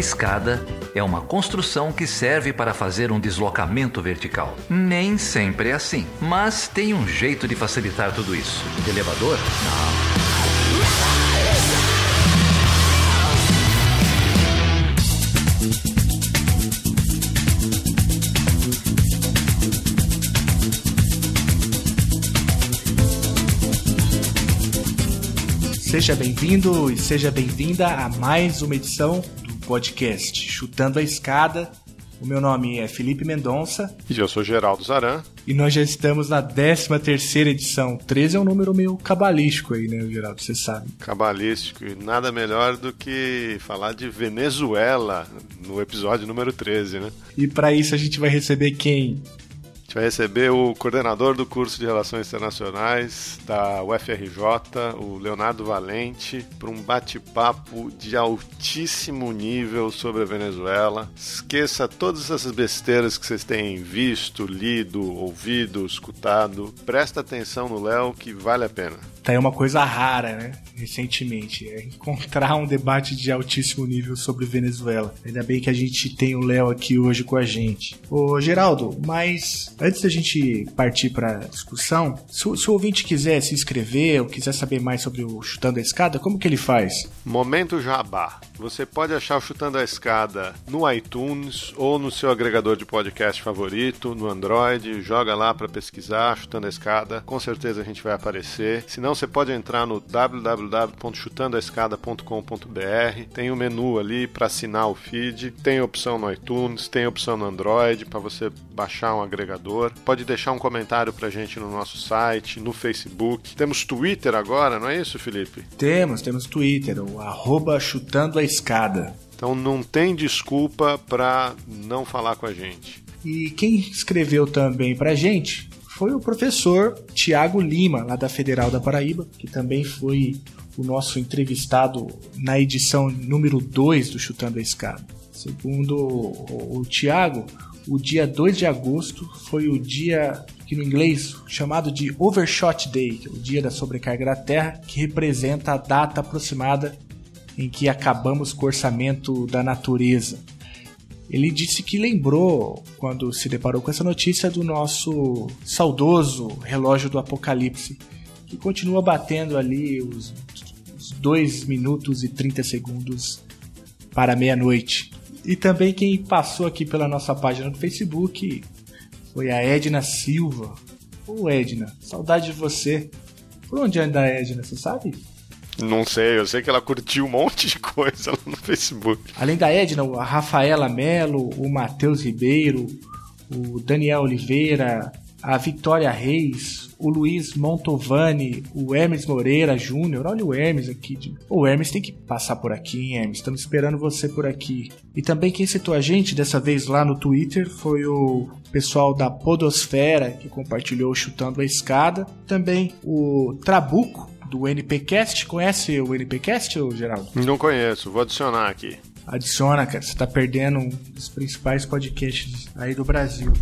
escada é uma construção que serve para fazer um deslocamento vertical. Nem sempre é assim, mas tem um jeito de facilitar tudo isso. De elevador? Não. Seja bem-vindo e seja bem-vinda a mais uma edição podcast Chutando a Escada. O meu nome é Felipe Mendonça. E eu sou Geraldo Zaran. E nós já estamos na 13 terceira edição. 13 é um número meio cabalístico aí, né, Geraldo? Você sabe. Cabalístico. E nada melhor do que falar de Venezuela no episódio número 13, né? E para isso a gente vai receber quem? Gente vai receber o coordenador do curso de Relações Internacionais da UFRJ, o Leonardo Valente, para um bate-papo de altíssimo nível sobre a Venezuela. Esqueça todas essas besteiras que vocês têm visto, lido, ouvido, escutado. Presta atenção no Léo que vale a pena. Tá aí uma coisa rara, né? Recentemente, é encontrar um debate de altíssimo nível sobre Venezuela. Ainda bem que a gente tem o Léo aqui hoje com a gente. Ô, Geraldo, mas antes da gente partir para discussão, se, se, o ouvinte quiser se inscrever ou quiser saber mais sobre o Chutando a Escada, como que ele faz? Momento Jabá. Você pode achar o Chutando a Escada no iTunes ou no seu agregador de podcast favorito, no Android. Joga lá para pesquisar Chutando a Escada. Com certeza a gente vai aparecer. Se não, você pode entrar no www.chutandoaescada.com.br. Tem o um menu ali para assinar o feed. Tem opção no iTunes, tem opção no Android para você baixar um agregador. Pode deixar um comentário para gente no nosso site, no Facebook. Temos Twitter agora, não é isso, Felipe? Temos, temos Twitter, o arroba chutando a escada. Então não tem desculpa para não falar com a gente. E quem escreveu também para a gente foi o professor Tiago Lima, lá da Federal da Paraíba, que também foi o nosso entrevistado na edição número 2 do Chutando a Escada. Segundo o, o Tiago, o dia 2 de agosto foi o dia que no inglês chamado de Overshot Day, é o dia da sobrecarga da Terra, que representa a data aproximada em que acabamos com o orçamento da natureza. Ele disse que lembrou, quando se deparou com essa notícia, do nosso saudoso relógio do apocalipse, que continua batendo ali os, 2 minutos e 30 segundos para meia-noite. E também quem passou aqui pela nossa página do Facebook foi a Edna Silva. Ô Edna, saudade de você. Por onde anda a Edna, você sabe? Não sei, eu sei que ela curtiu um monte de coisa lá no Facebook. Além da Edna, a Rafaela Melo, o Matheus Ribeiro, o Daniel Oliveira, a Vitória Reis, o Luiz Montovani, o Hermes Moreira Júnior. Olha o Hermes aqui. O Hermes tem que passar por aqui, hein, Hermes? Estamos esperando você por aqui. E também quem citou a gente dessa vez lá no Twitter foi o pessoal da Podosfera que compartilhou chutando a escada. Também o Trabuco do NPcast. Conhece o NPcast, Geraldo? Não conheço, vou adicionar aqui. Adiciona, cara, você tá perdendo um dos principais podcasts aí do Brasil.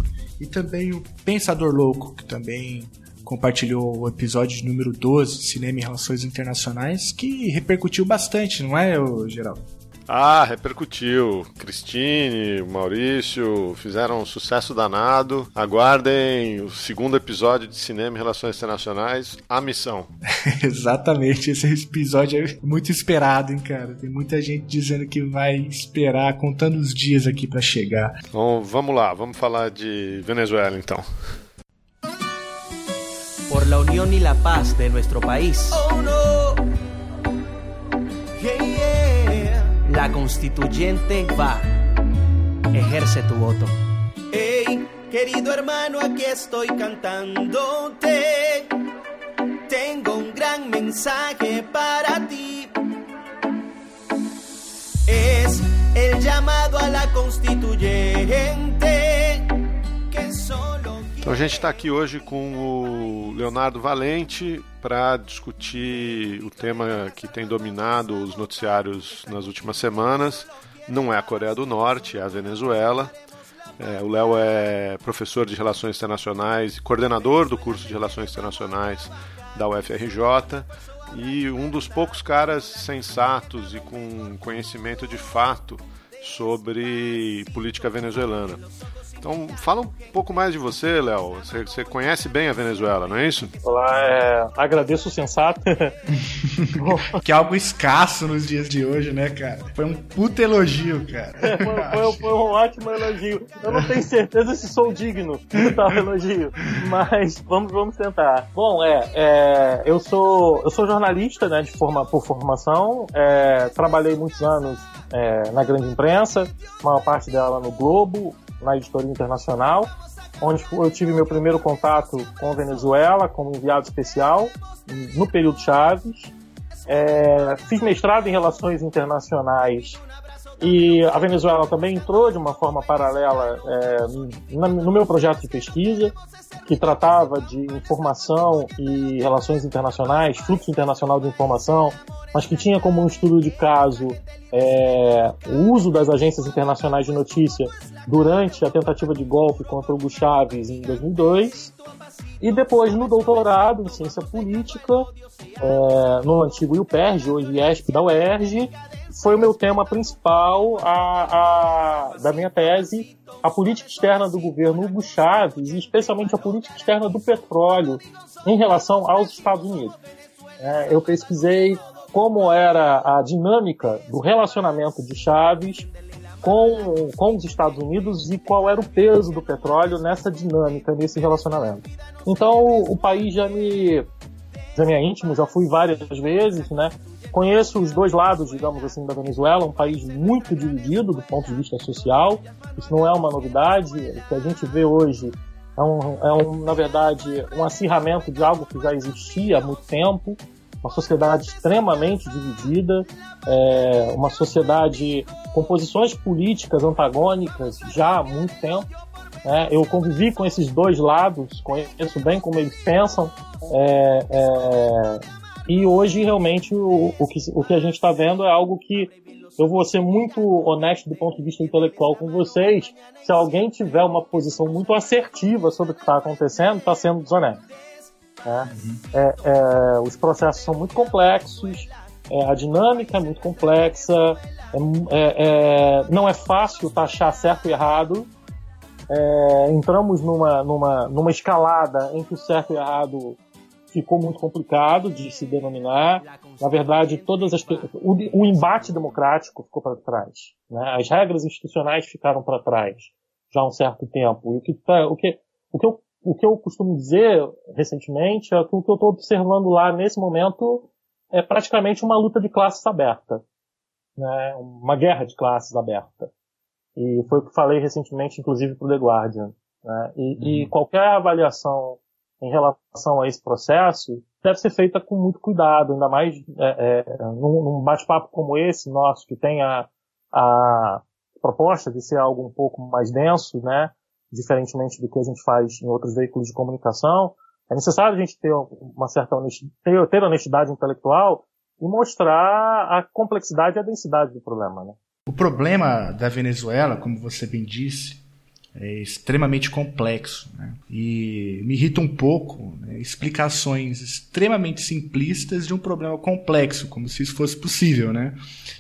E também o Pensador Louco, que também compartilhou o episódio número 12, Cinema e Relações Internacionais, que repercutiu bastante, não é, Geraldo? Ah, repercutiu. Cristine, Maurício fizeram um sucesso danado. Aguardem o segundo episódio de Cinema e Relações Internacionais, A Missão. Exatamente, esse episódio é muito esperado, hein, cara. Tem muita gente dizendo que vai esperar, contando os dias aqui para chegar. Então, vamos lá, vamos falar de Venezuela então. Por la unión y la paz de nuestro país. Oh no. Yeah, yeah. La constituyente va. Ejerce tu voto. Hey, querido hermano, aquí estoy cantándote. Tengo un gran mensaje para ti. Es el llamado a la constituyente. Então a gente está aqui hoje com o Leonardo Valente para discutir o tema que tem dominado os noticiários nas últimas semanas. Não é a Coreia do Norte, é a Venezuela. É, o Léo é professor de Relações Internacionais e coordenador do curso de Relações Internacionais da UFRJ e um dos poucos caras sensatos e com conhecimento de fato sobre política venezuelana. Então, fala um pouco mais de você, Léo. Você, você, conhece bem a Venezuela, não é isso? Olá, é, agradeço o sensato. que é algo escasso nos dias de hoje, né, cara? Foi um puta elogio, cara. É, foi, foi, foi, um ótimo elogio. Eu não tenho certeza se sou digno de tal elogio, mas vamos, vamos tentar. Bom, é, é eu sou eu sou jornalista, né, de forma, por formação. É, trabalhei muitos anos é, na grande imprensa, maior parte dela no Globo, na editoria internacional, onde eu tive meu primeiro contato com a Venezuela como enviado especial no período Chaves. É, fiz mestrado em relações internacionais e a Venezuela também entrou de uma forma paralela é, no meu projeto de pesquisa, que tratava de informação e relações internacionais, fluxo internacional de informação, mas que tinha como um estudo de caso é, o uso das agências internacionais de notícia durante a tentativa de golpe contra Hugo Chávez em 2002. E depois, no doutorado em ciência política, é, no antigo IUPERJ, hoje IESP da UERJ, foi o meu tema principal a, a, da minha tese, a política externa do governo Hugo Chávez, e especialmente a política externa do petróleo em relação aos Estados Unidos. É, eu pesquisei como era a dinâmica do relacionamento de Chaves com, com os Estados Unidos e qual era o peso do petróleo nessa dinâmica, nesse relacionamento. Então o, o país já me, já me é íntimo, já fui várias vezes, né? Conheço os dois lados, digamos assim, da Venezuela, um país muito dividido do ponto de vista social. Isso não é uma novidade. O que a gente vê hoje é, um, é um, na verdade, um acirramento de algo que já existia há muito tempo. Uma sociedade extremamente dividida, é, uma sociedade com posições políticas antagônicas já há muito tempo. É, eu convivi com esses dois lados, conheço bem como eles pensam. É, é e hoje, realmente, o, o, que, o que a gente está vendo é algo que eu vou ser muito honesto do ponto de vista intelectual com vocês. Se alguém tiver uma posição muito assertiva sobre o que está acontecendo, está sendo desonesto. Né? É, é, os processos são muito complexos, é, a dinâmica é muito complexa, é, é, é, não é fácil taxar certo e errado. entramos numa, numa, numa escalada em que o certo e errado ficou muito complicado de se denominar. Na verdade, todas as o, o embate democrático ficou para trás. Né? As regras institucionais ficaram para trás já há um certo tempo. E o que, tá, o que, o que, eu, o que eu costumo dizer recentemente é que o que eu estou observando lá nesse momento é praticamente uma luta de classes aberta. Né? Uma guerra de classes aberta. E foi o que falei recentemente, inclusive, para o The Guardian. Né? E, uhum. e qualquer avaliação em relação a esse processo deve ser feita com muito cuidado, ainda mais é, é, num, bate-papo como esse nosso, que tem a, a proposta de ser algo um pouco mais denso, né, diferentemente do que a gente faz em outros veículos de comunicação. É necessário a gente ter uma certa honestidade, ter honestidade intelectual e mostrar a complexidade e a densidade do problema. Né? O problema da Venezuela, como você bem disse, é extremamente complexo. Né? E me irrita um pouco né? explicações extremamente simplistas de um problema complexo, como se isso fosse possível. Né?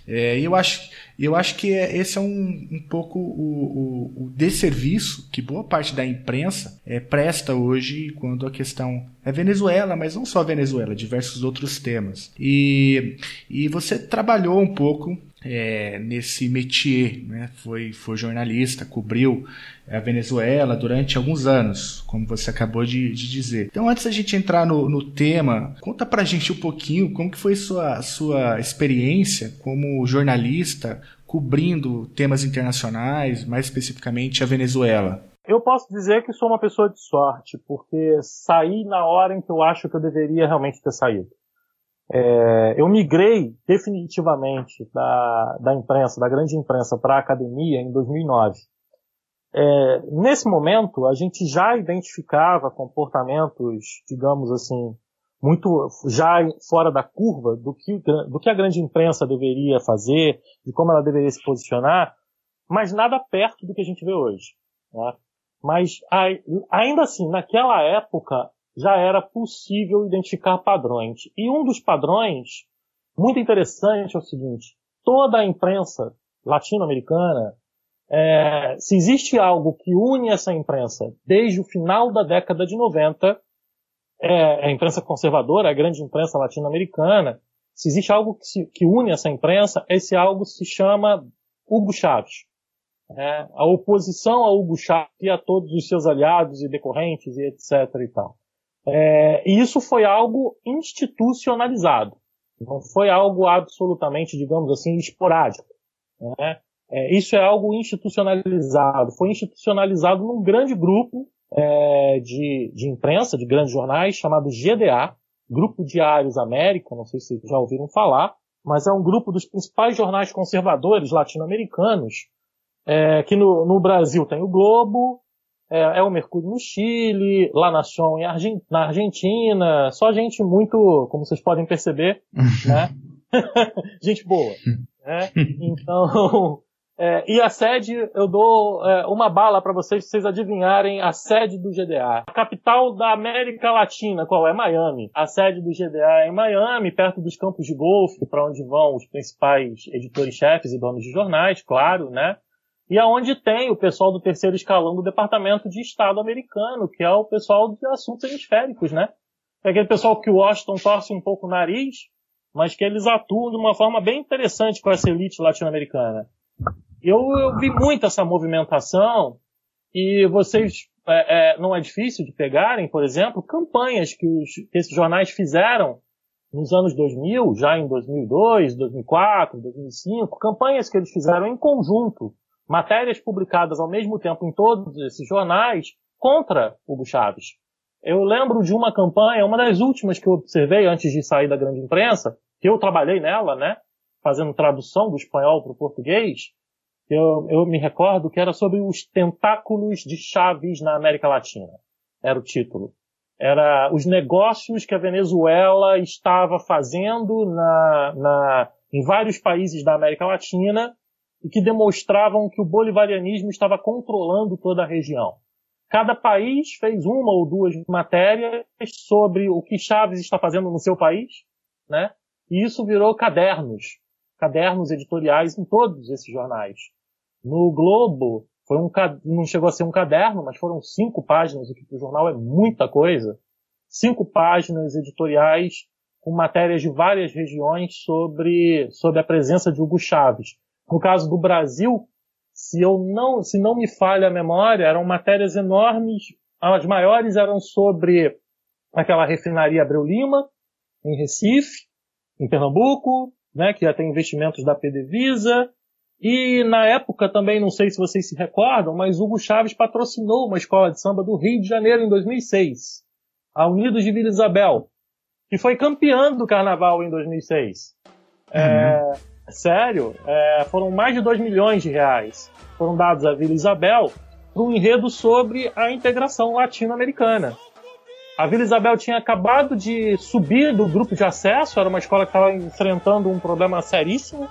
É, eu, acho, eu acho que é, esse é um, um pouco o, o, o desserviço que boa parte da imprensa é, presta hoje quando a questão é Venezuela, mas não só Venezuela, diversos outros temas. E, e você trabalhou um pouco é, nesse métier, né? foi, foi jornalista, cobriu a Venezuela durante alguns anos, como você acabou de, de dizer. Então, antes da gente entrar no, no, tema, conta pra gente um pouquinho como que foi sua, sua experiência como jornalista cobrindo temas internacionais, mais especificamente a Venezuela. Eu posso dizer que sou uma pessoa de sorte, porque saí na hora em que eu acho que eu deveria realmente ter saído. É, eu migrei definitivamente da, da imprensa, da grande imprensa, para a academia em 2009. É, nesse momento, a gente já identificava comportamentos, digamos assim, muito já fora da curva do que, do que a grande imprensa deveria fazer, de como ela deveria se posicionar, mas nada perto do que a gente vê hoje. Né? Mas ainda assim, naquela época, já era possível identificar padrões. E um dos padrões muito interessante é o seguinte: toda a imprensa latino-americana, é, se existe algo que une essa imprensa desde o final da década de 90, é a imprensa conservadora, a grande imprensa latino-americana, se existe algo que, se, que, une essa imprensa, esse algo se chama Hugo Chávez. É, a oposição a Hugo Chávez e a todos os seus aliados e decorrentes e etc e tal. É, e isso foi algo institucionalizado. Não foi algo absolutamente, digamos assim, esporádico. Né? É, isso é algo institucionalizado. Foi institucionalizado num grande grupo é, de, de imprensa, de grandes jornais, chamado GDA, Grupo Diários América, não sei se vocês já ouviram falar, mas é um grupo dos principais jornais conservadores latino-americanos, é, que no, no, Brasil tem o Globo, é, é, o Mercúrio no Chile, La Nación na Argentina, só gente muito, como vocês podem perceber, né? gente boa. Né? Então, é, e a sede, eu dou é, uma bala para vocês, pra vocês adivinharem a sede do GDA. A capital da América Latina, qual é? Miami. A sede do GDA é em Miami, perto dos campos de golfe, para onde vão os principais editores-chefes e donos de jornais, claro, né? E aonde tem o pessoal do terceiro escalão do Departamento de Estado americano, que é o pessoal de assuntos hemisféricos, né? É aquele pessoal que o Washington torce um pouco o nariz, mas que eles atuam de uma forma bem interessante com essa elite latino-americana. Eu, eu vi muito essa movimentação e vocês é, é, não é difícil de pegarem, por exemplo, campanhas que, os, que esses jornais fizeram nos anos 2000, já em 2002, 2004, 2005, campanhas que eles fizeram em conjunto, matérias publicadas ao mesmo tempo em todos esses jornais contra Hugo Chaves. Eu lembro de uma campanha, uma das últimas que eu observei antes de sair da grande imprensa, que eu trabalhei nela, né, fazendo tradução do espanhol para o português, eu, eu me recordo que era sobre os tentáculos de Chaves na América Latina. Era o título. Era os negócios que a Venezuela estava fazendo na, na, em vários países da América Latina e que demonstravam que o bolivarianismo estava controlando toda a região. Cada país fez uma ou duas matérias sobre o que Chaves está fazendo no seu país, né? E isso virou cadernos, cadernos editoriais em todos esses jornais. No Globo, foi um, não chegou a ser um caderno, mas foram cinco páginas, o que para o jornal é muita coisa. Cinco páginas editoriais com matérias de várias regiões sobre, sobre a presença de Hugo Chaves. No caso do Brasil, se eu não, se não me falha a memória, eram matérias enormes. As maiores eram sobre aquela refinaria Abreu Lima, em Recife, em Pernambuco, né, que já tem investimentos da PDVSA, e na época também, não sei se vocês se recordam, mas Hugo Chaves patrocinou uma escola de samba do Rio de Janeiro em 2006, a Unidos de Vila Isabel, que foi campeã do carnaval em 2006. Uhum. É, sério, é, foram mais de 2 milhões de reais foram dados à Vila Isabel para um enredo sobre a integração latino-americana. A Vila Isabel tinha acabado de subir do grupo de acesso, era uma escola que estava enfrentando um problema seríssimo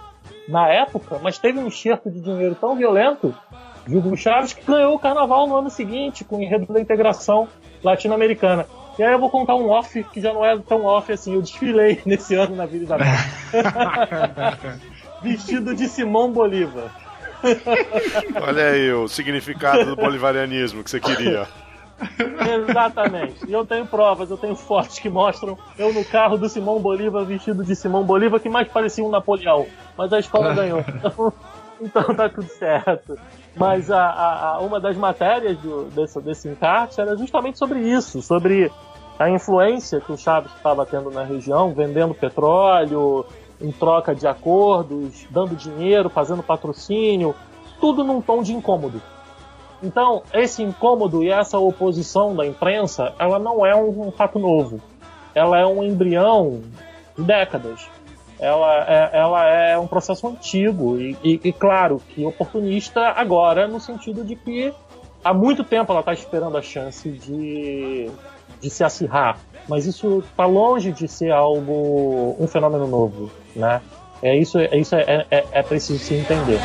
na época, mas teve um enxerto de dinheiro tão violento de Hugo Chaves que ganhou o carnaval no ano seguinte, com o enredo da integração latino-americana. E aí eu vou contar um off que já não é tão off assim. Eu desfilei nesse ano na Vila Isabel. Vestido de Simão Bolívar. Olha aí o significado do bolivarianismo que você queria. Exatamente. E eu tenho provas, eu tenho fotos que mostram eu no carro do Simão Bolívar vestido de Simão Bolívar, que mais parecia um Napoleão. Mas a escola ganhou. Então, então tá tudo certo. Mas a, a, uma das matérias do, desse, desse encarte era justamente sobre isso, sobre a influência que o Chaves estava tendo na região, vendendo petróleo, em troca de acordos, dando dinheiro, fazendo patrocínio, tudo num tom de incômodo. Então, esse incômodo e essa oposição da imprensa, ela não é um, fato novo. Ela é um embrião de décadas. Ela é, ela é um processo antigo e, e, e, claro, que oportunista agora, no sentido de que há muito tempo ela está esperando a chance de, de se acirrar. Mas isso está longe de ser algo, um fenômeno novo, né? É isso, é, isso é, é, é preciso se entender.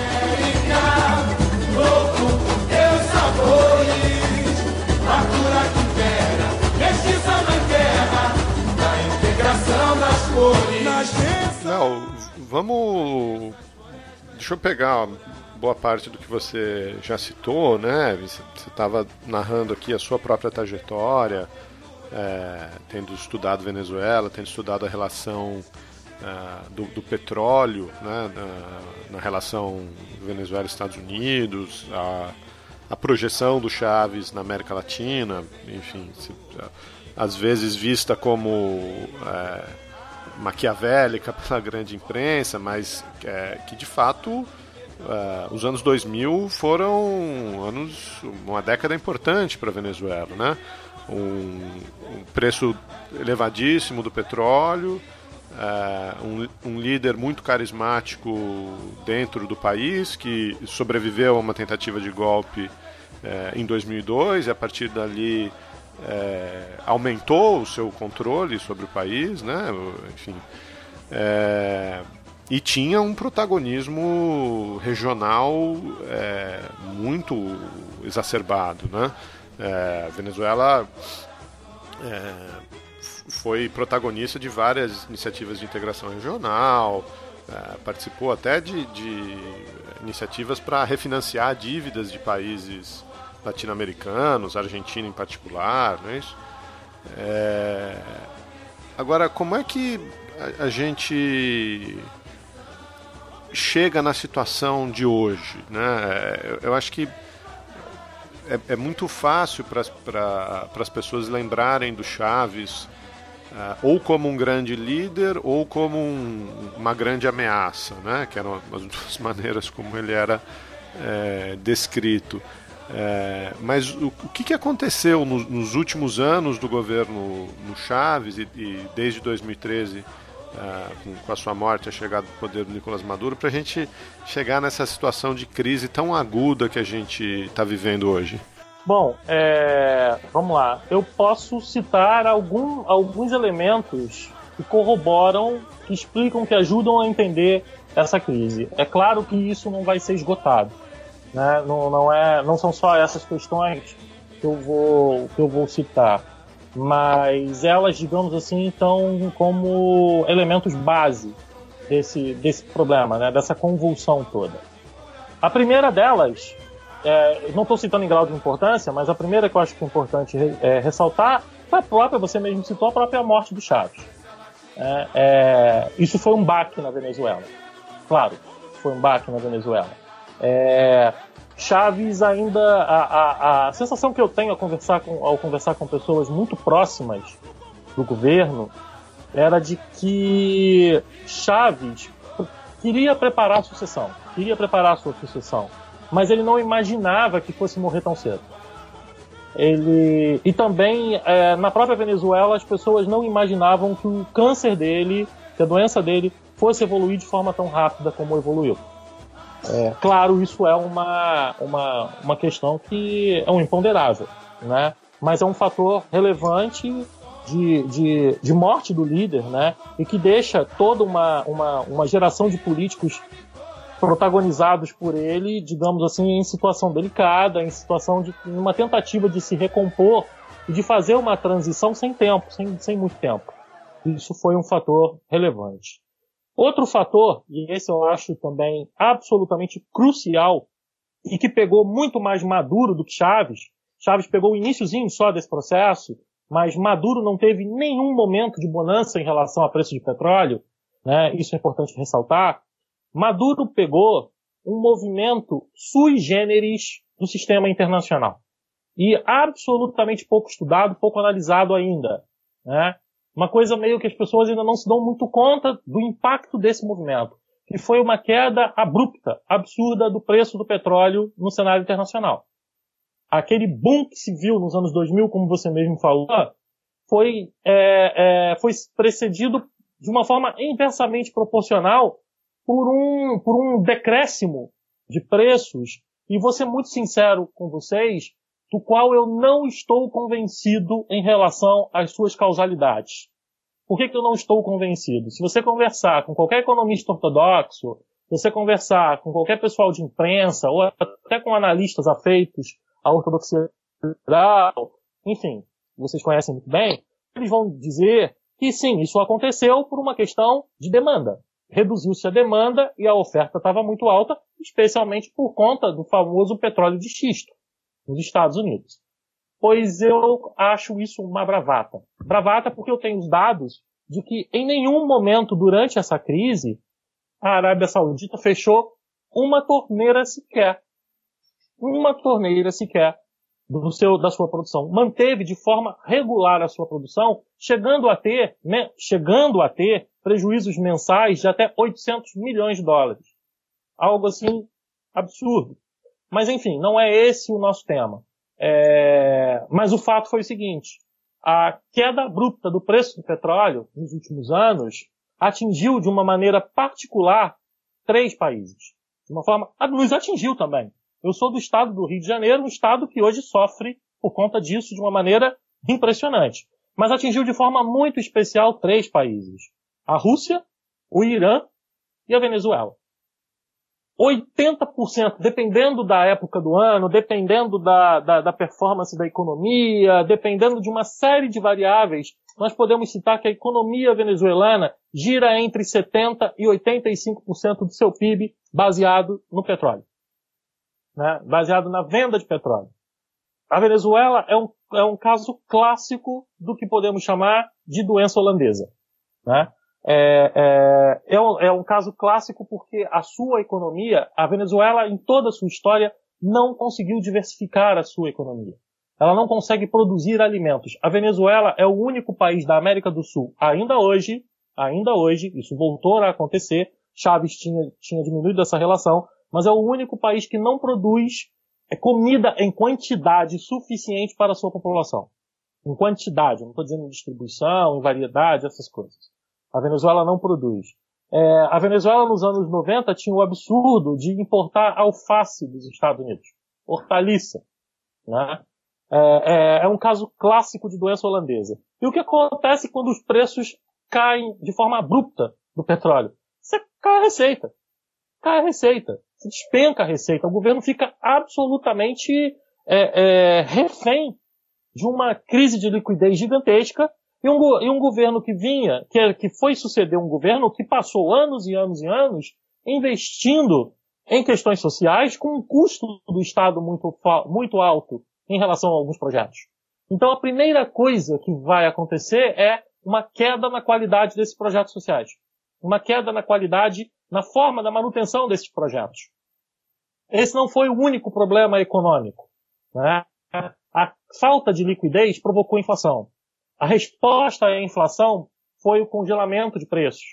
Não, vamos deixa eu pegar boa parte do que você já citou, né? Você estava narrando aqui a sua própria trajetória, é, tendo estudado Venezuela, tendo estudado a relação é, do, do, petróleo, né? Na, na relação Venezuela-Estados Unidos, a, a projeção do Chaves na América Latina, enfim, às vezes vista como é, maquiavélica pela grande imprensa, mas é, que de fato Uh, os anos 2000 foram anos, uma década importante para a Venezuela, né? Um, um, preço elevadíssimo do petróleo, uh, um, um, líder muito carismático dentro do país que sobreviveu a uma tentativa de golpe uh, em 2002 e a partir dali aumentou o seu controle sobre o país, né? Enfim e tinha um protagonismo regional é, muito exacerbado, né? É, a Venezuela é, foi protagonista de várias iniciativas de integração regional, é, participou até de, de iniciativas para refinanciar dívidas de países latino-americanos, Argentina em particular, não é isso? É, agora, como é que a, gente chega na situação de hoje. Né? Eu, eu acho que é, é muito fácil para as pessoas lembrarem do Chaves uh, ou como um grande líder ou como um, uma grande ameaça, né? que eram as duas maneiras como ele era é, descrito. É, mas o, o que, que aconteceu no, nos últimos anos do governo no Chaves e, e desde 2013 uh, com, com, a sua morte, a chegada do poder do Nicolás Maduro, para a gente chegar nessa situação de crise tão aguda que a gente está vivendo hoje? Bom, é, vamos lá. Eu posso citar algum, alguns elementos que corroboram, que explicam, que ajudam a entender essa crise. É claro que isso não vai ser esgotado. Né? Não, não, é, não são só essas questões que eu vou, que eu vou citar mas elas, digamos assim, estão como elementos base desse, desse problema, né, dessa convulsão toda. A primeira delas, é, não estou citando em grau de importância, mas a primeira que eu acho que é importante é, ressaltar foi a própria, você mesmo citou, a própria morte do Chaves. É, é, isso foi um baque na Venezuela. Claro, foi um baque na Venezuela. É, Chaves ainda. A, a, a sensação que eu tenho ao conversar, com, ao conversar com pessoas muito próximas do governo era de que Chaves queria preparar a sucessão, queria preparar a sua sucessão, mas ele não imaginava que fosse morrer tão cedo. Ele e também é, na própria Venezuela as pessoas não imaginavam que o câncer dele, que a doença dele fosse evoluir de forma tão rápida como evoluiu. É, claro, isso é uma, uma, uma questão que é um imponderável, né? mas é um fator relevante de, de, de morte do líder, né? E que deixa toda uma, uma, uma geração de políticos protagonizados por ele, digamos assim, em situação delicada, em situação de uma tentativa de se recompor e de fazer uma transição sem tempo, sem, sem muito tempo. Isso foi um fator relevante. Outro fator, e esse eu acho também absolutamente crucial, e que pegou muito mais Maduro do que Chaves, Chaves pegou o iníciozinho só desse processo, mas Maduro não teve nenhum momento de bonança em relação ao preço de petróleo, né? isso é importante ressaltar. Maduro pegou um movimento sui generis do sistema internacional e absolutamente pouco estudado, pouco analisado ainda. Né? Uma coisa meio que as pessoas ainda não se dão muito conta do impacto desse movimento, que foi uma queda abrupta, absurda do preço do petróleo no cenário internacional. Aquele boom que se viu nos anos 2000, como você mesmo falou, foi, é, é, foi precedido de uma forma inversamente proporcional por um, por um decréscimo de preços. E vou ser muito sincero com vocês, do qual eu não estou convencido em relação às suas causalidades. Por que, que eu não estou convencido? Se você conversar com qualquer economista ortodoxo, se você conversar com qualquer pessoal de imprensa, ou até com analistas afeitos à ortodoxia liberal, enfim, vocês conhecem muito bem, eles vão dizer que sim, isso aconteceu por uma questão de demanda. reduziu-se a demanda e a oferta estava muito alta, especialmente por conta do famoso petróleo de xisto nos Estados Unidos. Pois eu acho isso uma bravata. Bravata porque eu tenho os dados de que em nenhum momento durante essa crise a Arábia Saudita fechou uma torneira sequer. Uma torneira sequer do seu, da sua produção. Manteve de forma regular a sua produção, chegando a ter, né, chegando a ter prejuízos mensais de até 800 milhões de dólares. Algo assim absurdo. Mas enfim, não é esse o nosso tema. É... Mas o fato foi o seguinte: a queda abrupta do preço do petróleo nos últimos anos atingiu de uma maneira particular três países. De uma forma, nos atingiu também. Eu sou do estado do Rio de Janeiro, um estado que hoje sofre por conta disso de uma maneira impressionante. Mas atingiu de forma muito especial três países. A Rússia, o Irã e a Venezuela. 80%, dependendo da época do ano, dependendo da, da, da, performance da economia, dependendo de uma série de variáveis, nós podemos citar que a economia venezuelana gira entre 70% e 85% do seu PIB baseado no petróleo né, baseado na venda de petróleo. A Venezuela é um, é um caso clássico do que podemos chamar de doença holandesa. Né? É, é, é, um, é um caso clássico porque a sua economia, a Venezuela, em toda a sua história, não conseguiu diversificar a sua economia. Ela não consegue produzir alimentos. A Venezuela é o único país da América do Sul, ainda hoje, ainda hoje, isso voltou a acontecer, Chaves tinha, tinha diminuído essa relação, mas é o único país que não produz é, comida em quantidade suficiente para a sua população. Em quantidade, não estou dizendo em distribuição, em variedade, essas coisas. A Venezuela não produz. É, a Venezuela nos anos 90 tinha o absurdo de importar alface dos Estados Unidos. Hortaliça. Né? É, é, é, um caso clássico de doença holandesa. E o que acontece quando os preços caem de forma abrupta do petróleo? Você cai a receita. Cai a receita despenca a receita. O governo fica absolutamente é, é, refém de uma crise de liquidez gigantesca e um, e um governo que vinha, que, que foi suceder um governo que passou anos e anos e anos investindo em questões sociais com um custo do Estado muito, muito alto em relação a alguns projetos. Então a primeira coisa que vai acontecer é uma queda na qualidade desses projetos sociais. Uma queda na qualidade na forma da manutenção desses projetos. Esse não foi o único problema econômico. Né? A falta de liquidez provocou inflação. A resposta à inflação foi o congelamento de preços.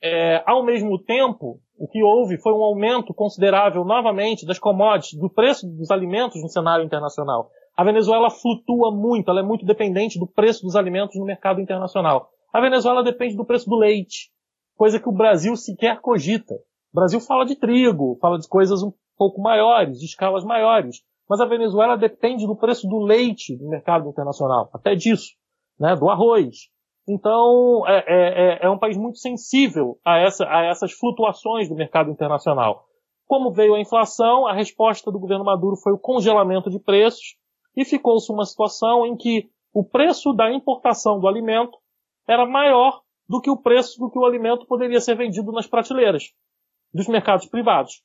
É, ao mesmo tempo, o que houve foi um aumento considerável novamente das commodities, do preço dos alimentos no cenário internacional. A Venezuela flutua muito, ela é muito dependente do preço dos alimentos no mercado internacional. A Venezuela depende do preço do leite coisa que o Brasil sequer cogita. O Brasil fala de trigo, fala de coisas um pouco maiores, de escalas maiores. Mas a Venezuela depende do preço do leite no mercado internacional, até disso, né, do arroz. Então, é, é, é, é um país muito sensível a, essa, a essas flutuações do mercado internacional. Como veio a inflação, a resposta do governo Maduro foi o congelamento de preços e ficou-se uma situação em que o preço da importação do alimento era maior do que o preço do que o alimento poderia ser vendido nas prateleiras dos mercados privados.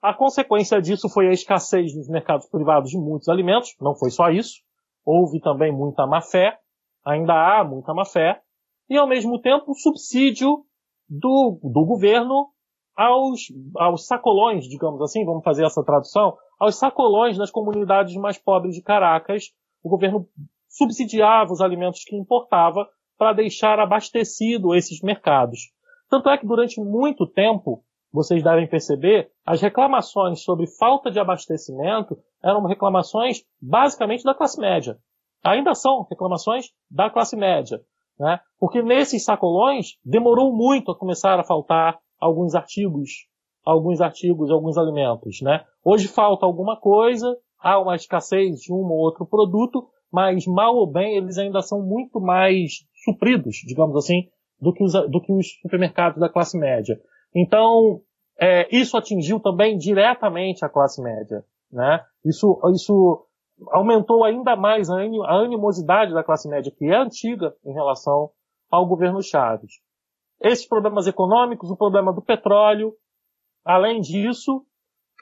A consequência disso foi a escassez nos mercados privados de muitos alimentos, não foi só isso. Houve também muita má-fé, ainda há muita má-fé, e ao mesmo tempo subsídio do, do governo aos, aos sacolões, digamos assim, vamos fazer essa tradução, aos sacolões das comunidades mais pobres de Caracas. O governo subsidiava os alimentos que importava para deixar abastecido esses mercados. Tanto é que durante muito tempo, vocês devem perceber, as reclamações sobre falta de abastecimento eram reclamações basicamente da classe média. Ainda são reclamações da classe média. Né? Porque nesses sacolões demorou muito a começar a faltar alguns artigos, alguns artigos, alguns alimentos. Né? Hoje falta alguma coisa, há uma escassez de um ou outro produto, mas mal ou bem eles ainda são muito mais supridos, digamos assim, do que os, do que os supermercados da classe média. Então, é, isso atingiu também diretamente a classe média. Né? Isso, isso aumentou ainda mais a animosidade da classe média, que é antiga em relação ao governo Chaves. esses problemas econômicos, o problema do petróleo. Além disso,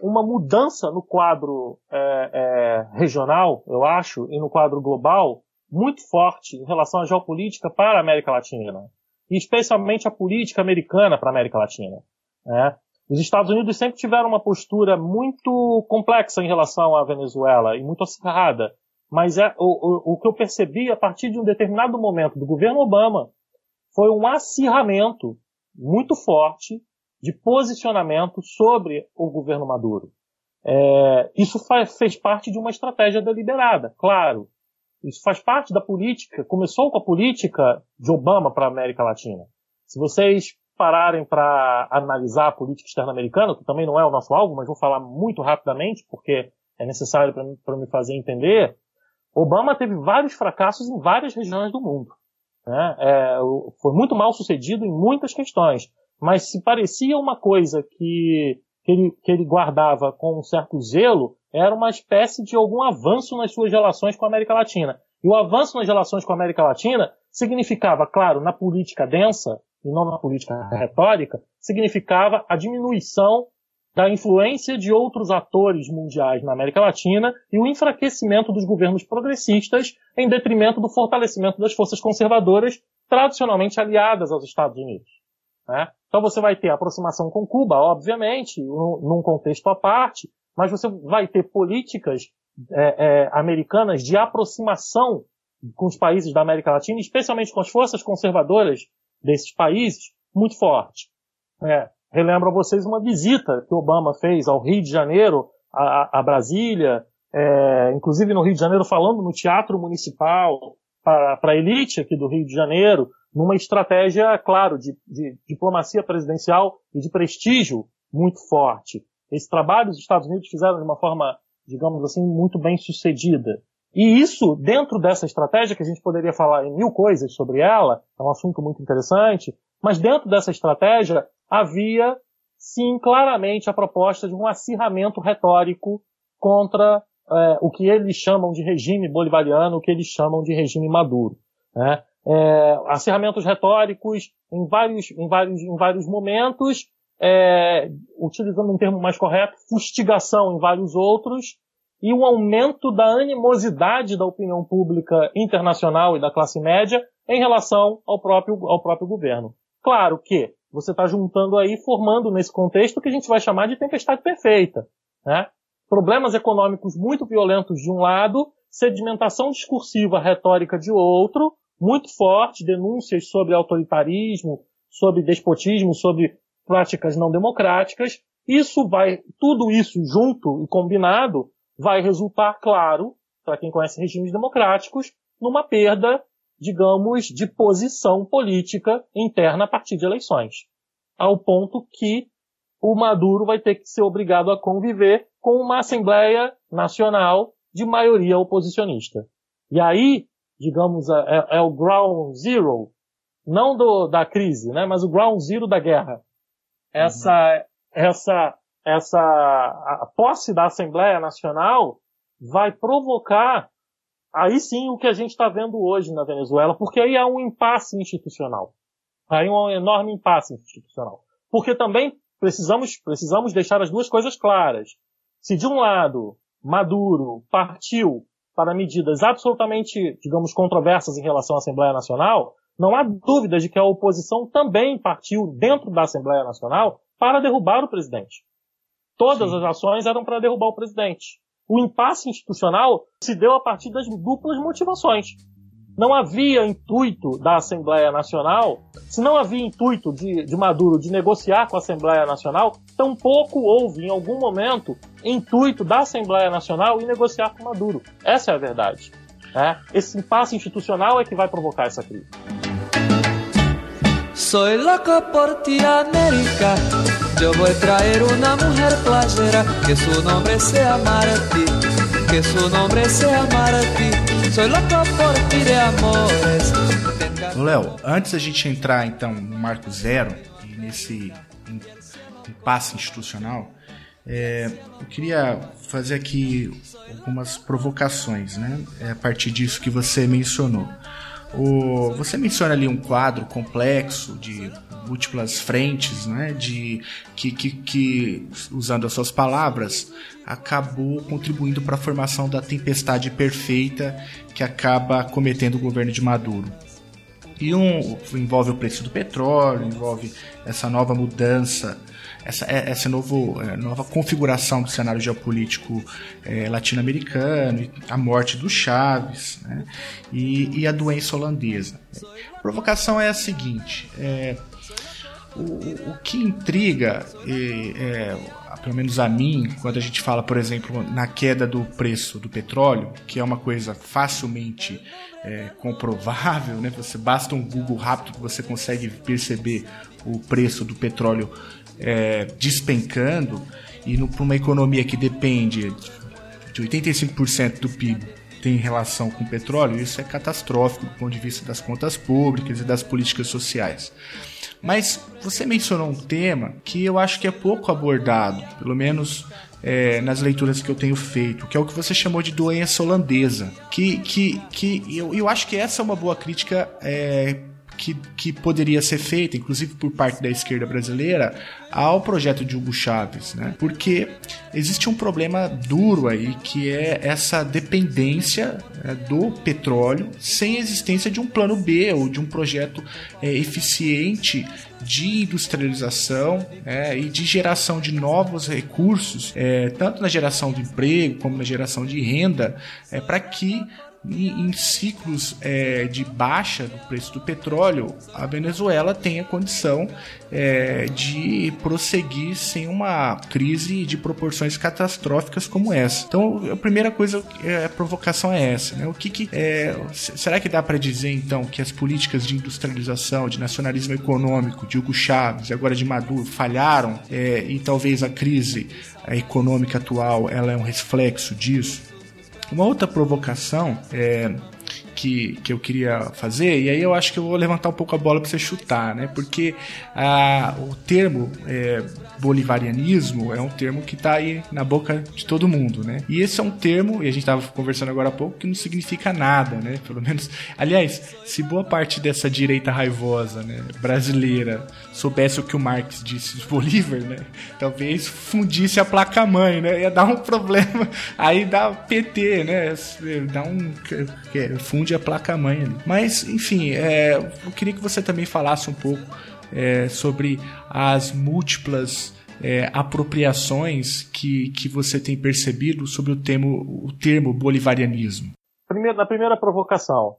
uma mudança no quadro é, é, regional, eu acho, e no quadro global, muito forte em relação à geopolítica para a América Latina, e especialmente a política americana para a América Latina. Né? Os Estados Unidos sempre tiveram uma postura muito complexa em relação à Venezuela e muito acirrada, mas é, o, o, o que eu percebi a partir de um determinado momento do governo Obama foi um acirramento muito forte de posicionamento sobre o governo Maduro. É, isso faz, fez parte de uma estratégia deliberada, claro. Isso faz parte da política, começou com a política de Obama para a América Latina. Se vocês pararem para analisar a política externa americana, que também não é o nosso alvo, mas vou falar muito rapidamente, porque é necessário para me fazer entender, Obama teve vários fracassos em várias regiões do mundo. Né? É, foi muito mal sucedido em muitas questões, mas se parecia uma coisa que, que, ele, que ele guardava com um certo zelo, era uma espécie de algum avanço nas suas relações com a América Latina. E o avanço nas relações com a América Latina significava, claro, na política densa, e não na política retórica, significava a diminuição da influência de outros atores mundiais na América Latina e o enfraquecimento dos governos progressistas em detrimento do fortalecimento das forças conservadoras tradicionalmente aliadas aos Estados Unidos. Né? Então você vai ter aproximação com Cuba, obviamente, num contexto à parte, mas você vai ter políticas é, é, americanas de aproximação com os países da América Latina, especialmente com as forças conservadoras desses países, muito forte. É, relembro a vocês uma visita que Obama fez ao Rio de Janeiro, a, a Brasília, é, inclusive no Rio de Janeiro, falando no Teatro Municipal para a elite aqui do Rio de Janeiro, numa estratégia, claro, de, de diplomacia presidencial e de prestígio muito forte. Esse trabalho os Estados Unidos fizeram de uma forma, digamos assim, muito bem sucedida. E isso, dentro dessa estratégia, que a gente poderia falar em mil coisas sobre ela, é um assunto muito interessante, mas dentro dessa estratégia havia, sim, claramente a proposta de um acirramento retórico contra é, o que eles chamam de regime bolivariano, o que eles chamam de regime maduro. Né? É, acirramentos retóricos em vários, em vários, em vários momentos, é, utilizando um termo mais correto, fustigação em vários outros, e um aumento da animosidade da opinião pública internacional e da classe média em relação ao próprio, ao próprio governo. Claro que você está juntando aí, formando nesse contexto o que a gente vai chamar de tempestade perfeita. Né? Problemas econômicos muito violentos de um lado, sedimentação discursiva retórica de outro, muito forte, denúncias sobre autoritarismo, sobre despotismo, sobre práticas não democráticas. Isso vai, tudo isso junto e combinado, vai resultar, claro, para quem conhece regimes democráticos, numa perda, digamos, de posição política interna a partir de eleições. Ao ponto que o Maduro vai ter que ser obrigado a conviver com uma Assembleia Nacional de maioria oposicionista. E aí, digamos, é, é o ground zero, não do, da crise, né, mas o ground zero da guerra. Essa, uhum. essa, essa, a posse da Assembleia Nacional vai provocar aí sim o que a gente está vendo hoje na Venezuela, porque aí há um impasse institucional. Aí um enorme impasse institucional. Porque também precisamos, precisamos deixar as duas coisas claras. Se de um lado Maduro partiu para medidas absolutamente, digamos, controversas em relação à Assembleia Nacional, não há dúvida de que a oposição também partiu dentro da Assembleia Nacional para derrubar o presidente. Todas Sim. as ações eram para derrubar o presidente. O impasse institucional se deu a partir das duplas motivações. Não havia intuito da Assembleia Nacional, se não havia intuito de, de Maduro de negociar com a Assembleia Nacional, tampouco houve, em algum momento, intuito da Assembleia Nacional em negociar com Maduro. Essa é a verdade. Né? Esse impasse institucional é que vai provocar essa crise. Soy loco por ti, América. Yo voy a traer una mujer playera que su nombre sea Marti, que su nombre sea Marti. Léo, antes da gente entrar então no marco zero nesse impasse institucional, é, eu queria fazer aqui algumas provocações, né? É, a partir disso que você mencionou. O, você menciona ali um quadro complexo de múltiplas frentes, né, de que, que, que, usando as suas palavras, acabou contribuindo para a formação da tempestade perfeita que acaba cometendo o governo de Maduro. E um envolve o preço do petróleo, envolve essa nova mudança essa, é, essa novo, é, nova configuração do cenário geopolítico é, latino-americano, a morte do Chaves né, e, e, a doença holandesa. A provocação é a seguinte: é, o, o, que intriga, é, pelo menos a mim, quando a gente fala, por exemplo, na queda do preço do petróleo, que é uma coisa facilmente é, comprovável, né? Você basta um Google rápido que você consegue perceber o preço do petróleo é, despencando e para uma economia que depende de 85% do PIB tem relação com o petróleo, isso é catastrófico do ponto de vista das contas públicas e das políticas sociais. Mas você mencionou um tema que eu acho que é pouco abordado, pelo menos é, nas leituras que eu tenho feito, que é o que você chamou de doença holandesa. Que, que, que eu, eu acho que essa é uma boa crítica é, que, que poderia ser feita, inclusive por parte da esquerda brasileira, ao projeto de Hugo Chávez, né? Porque existe um problema duro aí que é essa dependência né, do petróleo sem existência de um plano B ou de um projeto é, eficiente de industrialização é, e de geração de novos recursos, é, tanto na geração de emprego como na geração de renda, é, para que em, ciclos é, de baixa do preço do petróleo, a Venezuela tem a condição é, de prosseguir sem uma crise de proporções catastróficas como essa. Então, a primeira coisa, é, a provocação é essa. Né? O que, que é, será que dá para dizer então que as políticas de industrialização, de nacionalismo econômico de Hugo Chávez e agora de Maduro falharam é, e talvez a crise econômica atual ela é um reflexo disso? Uma outra provocação é, que, que eu queria fazer, e aí eu acho que eu vou levantar um pouco a bola para você chutar, né? Porque ah, o termo é, bolivarianismo é um termo que está aí na boca de todo mundo, né? E esse é um termo, e a gente estava conversando agora há pouco, que não significa nada, né? Pelo menos, aliás, se boa parte dessa direita raivosa, né, brasileira, soubesse o que o Marx disse de Bolívar, né? Talvez fundisse a placa-mãe, né? Ia dar um problema, aí dá PT, né? Dá um... funde a placa-mãe ali. Mas, enfim, é, eu queria que você também falasse um pouco é, sobre as múltiplas é, apropriações que, que você tem percebido sobre o termo, o termo bolivarianismo. Primeiro, na primeira provocação,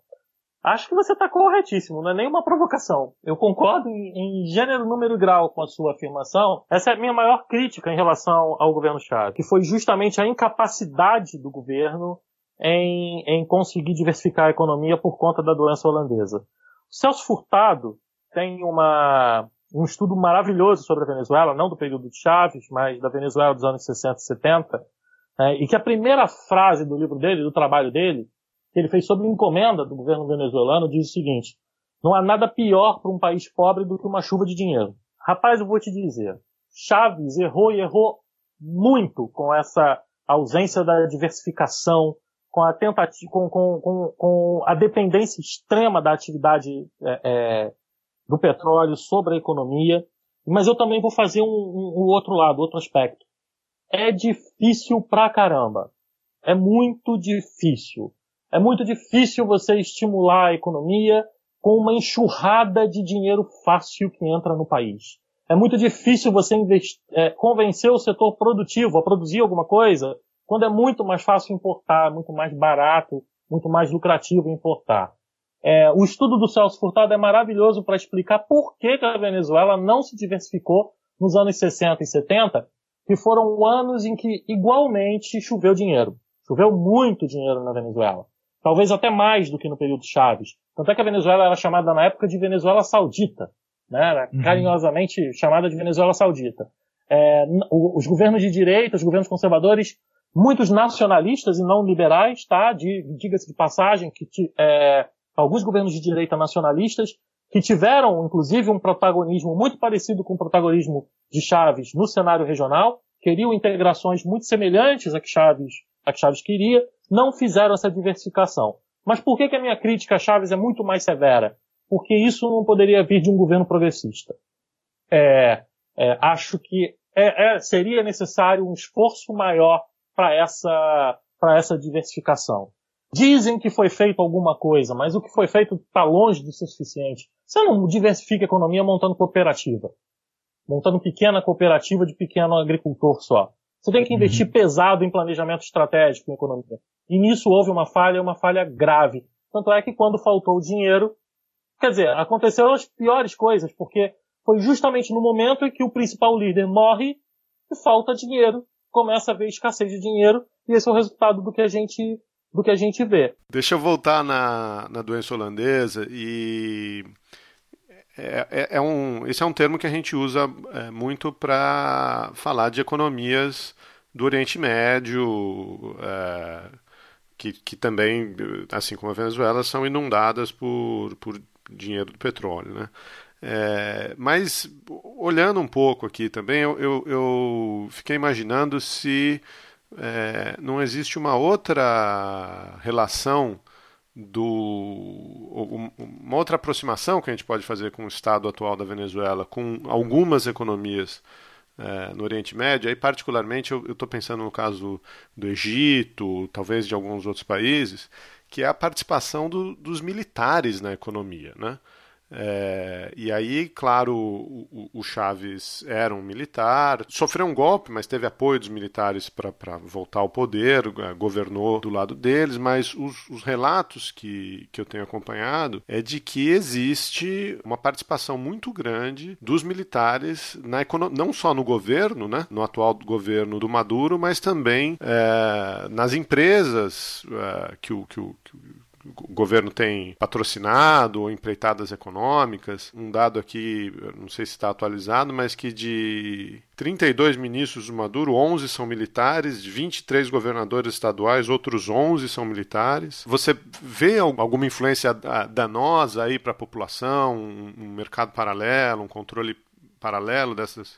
acho que você está corretíssimo, não é nenhuma provocação. Eu concordo em, em, gênero, número e grau com a sua afirmação. Essa é a minha maior crítica em relação ao governo Chávez, que foi justamente a incapacidade do governo em, em conseguir diversificar a economia por conta da doença holandesa. O Celso Furtado, tem uma, um estudo maravilhoso sobre a Venezuela, não do período de Chaves, mas da Venezuela dos anos 60 e 70, é, e que a primeira frase do livro dele, do trabalho dele, que ele fez sobre encomenda do governo venezuelano, diz o seguinte: não há nada pior para um país pobre do que uma chuva de dinheiro. Rapaz, eu vou te dizer, Chaves errou e errou muito com essa ausência da diversificação, com a tentativa, com, com, com, com a dependência extrema da atividade é, é, do petróleo sobre a economia, mas eu também vou fazer um, um, um outro lado, outro aspecto. É difícil pra caramba. É muito difícil. É muito difícil você estimular a economia com uma enxurrada de dinheiro fácil que entra no país. É muito difícil você é, convencer o setor produtivo a produzir alguma coisa quando é muito mais fácil importar, muito mais barato, muito mais lucrativo importar. É, o estudo do Celso Furtado é maravilhoso para explicar por que, que a Venezuela não se diversificou nos anos 60 e 70, que foram anos em que igualmente choveu dinheiro. Choveu muito dinheiro na Venezuela. Talvez até mais do que no período Chaves. Tanto é que a Venezuela era chamada na época de Venezuela Saudita. Né? Era uhum. carinhosamente chamada de Venezuela Saudita. É, os governos de direita, os governos conservadores, muitos nacionalistas e não liberais, tá? Diga-se de passagem, que é, alguns governos de direita nacionalistas que tiveram, inclusive, um protagonismo muito parecido com o protagonismo de Chaves no cenário regional, queriam integrações muito semelhantes a que Chaves, a que Chaves queria, não fizeram essa diversificação. Mas por que, que a minha crítica a Chaves é muito mais severa? Porque isso não poderia vir de um governo progressista. é, é, acho que é, é, seria necessário um esforço maior para essa, para essa diversificação. Dizem que foi feito alguma coisa, mas o que foi feito está longe de ser suficiente. Você não diversifica a economia montando cooperativa. Montando pequena cooperativa de pequeno agricultor só. Você tem que uhum. investir uhum. pesado em planejamento estratégico em economia. E nisso houve uma falha, uma falha grave. Tanto é que quando faltou dinheiro, quer dizer, aconteceram as piores coisas, porque foi justamente no momento em que o principal líder morre e falta dinheiro, começa a haver escassez de dinheiro, e esse é o resultado do que a gente, do que a gente vê. Deixa eu voltar na, na doença holandesa e é, é, é, um, esse é um termo que a gente usa é, muito para falar de economias do Oriente Médio, é, que, que também, assim como a Venezuela, são inundadas por, por dinheiro do petróleo. Né? É, mas olhando um pouco aqui também, eu, eu, eu fiquei imaginando se é, não existe uma outra relação do uma outra aproximação que a gente pode fazer com o estado atual da Venezuela, com algumas economias é, no Oriente Médio, aí particularmente eu estou pensando no caso do Egito, talvez de alguns outros países, que é a participação do, dos militares na economia, né? É, e aí, claro, o, o, Chaves era um militar, sofreu um golpe, mas teve apoio dos militares para voltar ao poder, é, governou do lado deles, mas os, os, relatos que, que eu tenho acompanhado é de que existe uma participação muito grande dos militares na não só no governo, né, no atual governo do Maduro, mas também é, nas empresas é, que o, que o, que o governo tem patrocinado ou empreitadas econômicas. Um dado aqui, não sei se está atualizado, mas que de 32 ministros do Maduro, 11 são militares, de 23 governadores estaduais, outros 11 são militares. Você vê alguma influência danosa aí para a população, um mercado paralelo, um controle paralelo dessas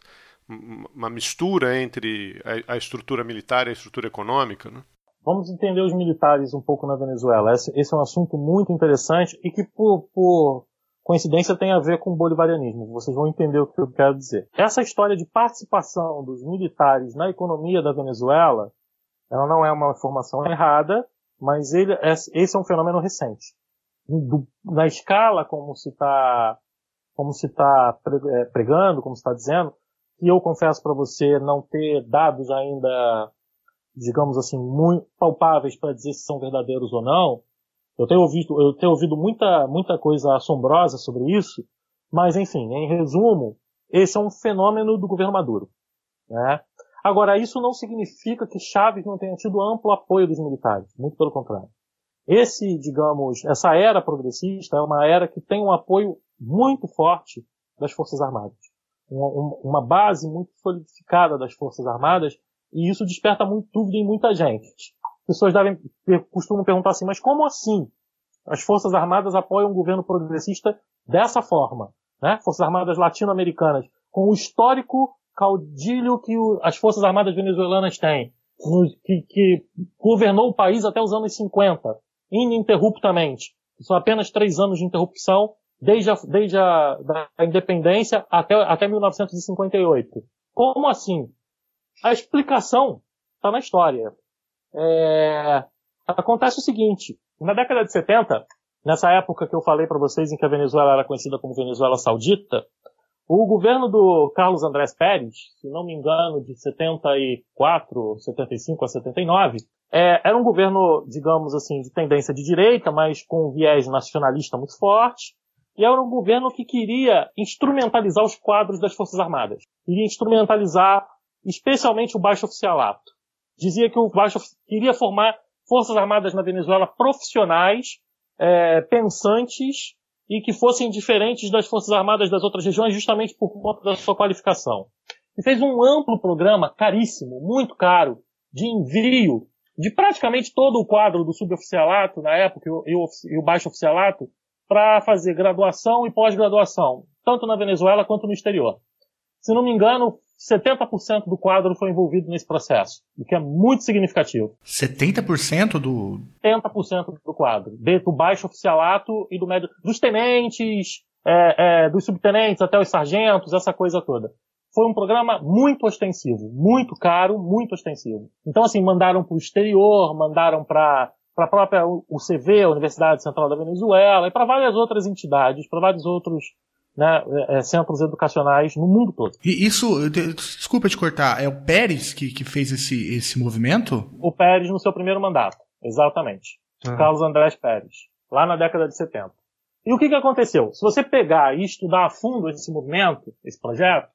uma mistura entre a, estrutura militar e a estrutura econômica, né? Vamos entender os militares um pouco na Venezuela. Esse, esse é um assunto muito interessante e que, por, por coincidência, tem a ver com o bolivarianismo. Vocês vão entender o que eu quero dizer. Essa história de participação dos militares na economia da Venezuela, ela não é uma informação errada, mas ele, esse é um fenômeno recente. Do, na escala como se está como se está é, pregando, como se está dizendo, que eu confesso para você não ter dados ainda digamos assim, muito palpáveis para dizer se são verdadeiros ou não. Eu tenho ouvido, eu tenho ouvido muita, muita coisa assombrosa sobre isso, mas enfim, em resumo, esse é um fenômeno do governo Maduro. Né? Agora, isso não significa que Chaves não tenha tido amplo apoio dos militares, muito pelo contrário. Esse, digamos, essa era progressista é uma era que tem um apoio muito forte das Forças Armadas. Uma, uma base muito solidificada das Forças Armadas e isso desperta muito dúvida em muita gente. Pessoas devem, costumam perguntar assim, mas como assim? As Forças Armadas apoiam o governo progressista dessa forma, né? Forças Armadas latino-americanas, com o histórico caudilho que o, as Forças Armadas venezuelanas têm, no, que, que, governou o país até os anos 50, ininterruptamente. São apenas três anos de interrupção, desde a, desde a da independência até, até 1958. Como assim? A explicação está na história. É... Acontece o seguinte, na década de 70, nessa época que eu falei para vocês em que a Venezuela era conhecida como Venezuela Saudita, o governo do Carlos Andrés Pérez, se não me engano, de 74, 75 a 79, é, era um governo, digamos assim, de tendência de direita, mas com um viés nacionalista muito forte, e era um governo que queria instrumentalizar os quadros das Forças Armadas. Queria instrumentalizar especialmente o baixo oficialato. Dizia que o baixo queria formar forças armadas na Venezuela profissionais, é, pensantes e que fossem diferentes das forças armadas das outras regiões justamente por conta da sua qualificação. E fez um amplo programa, caríssimo, muito caro, de envio de praticamente todo o quadro do suboficialato na época e o, e o baixo oficialato para fazer graduação e pós-graduação, tanto na Venezuela quanto no exterior. Se não me engano, 70% do quadro foi envolvido nesse processo, o que é muito significativo. 70% do. 70% do quadro, do baixo oficialato e do médio, dos tenentes, é, é, dos subtenentes até os sargentos, essa coisa toda. Foi um programa muito ostensivo, muito caro, muito ostensivo. Então, assim, mandaram para o exterior, mandaram para para a própria UCV, a Universidade Central da Venezuela, e para várias outras entidades, para vários outros né, é, centros educacionais no mundo todo. E isso, desculpa te cortar, é o Pérez que, que fez esse, esse movimento? O Pérez no seu primeiro mandato, exatamente. Ah. Carlos Andrés Pérez, lá na década de 70. E o que, que aconteceu? Se você pegar e estudar a fundo esse movimento, esse projeto,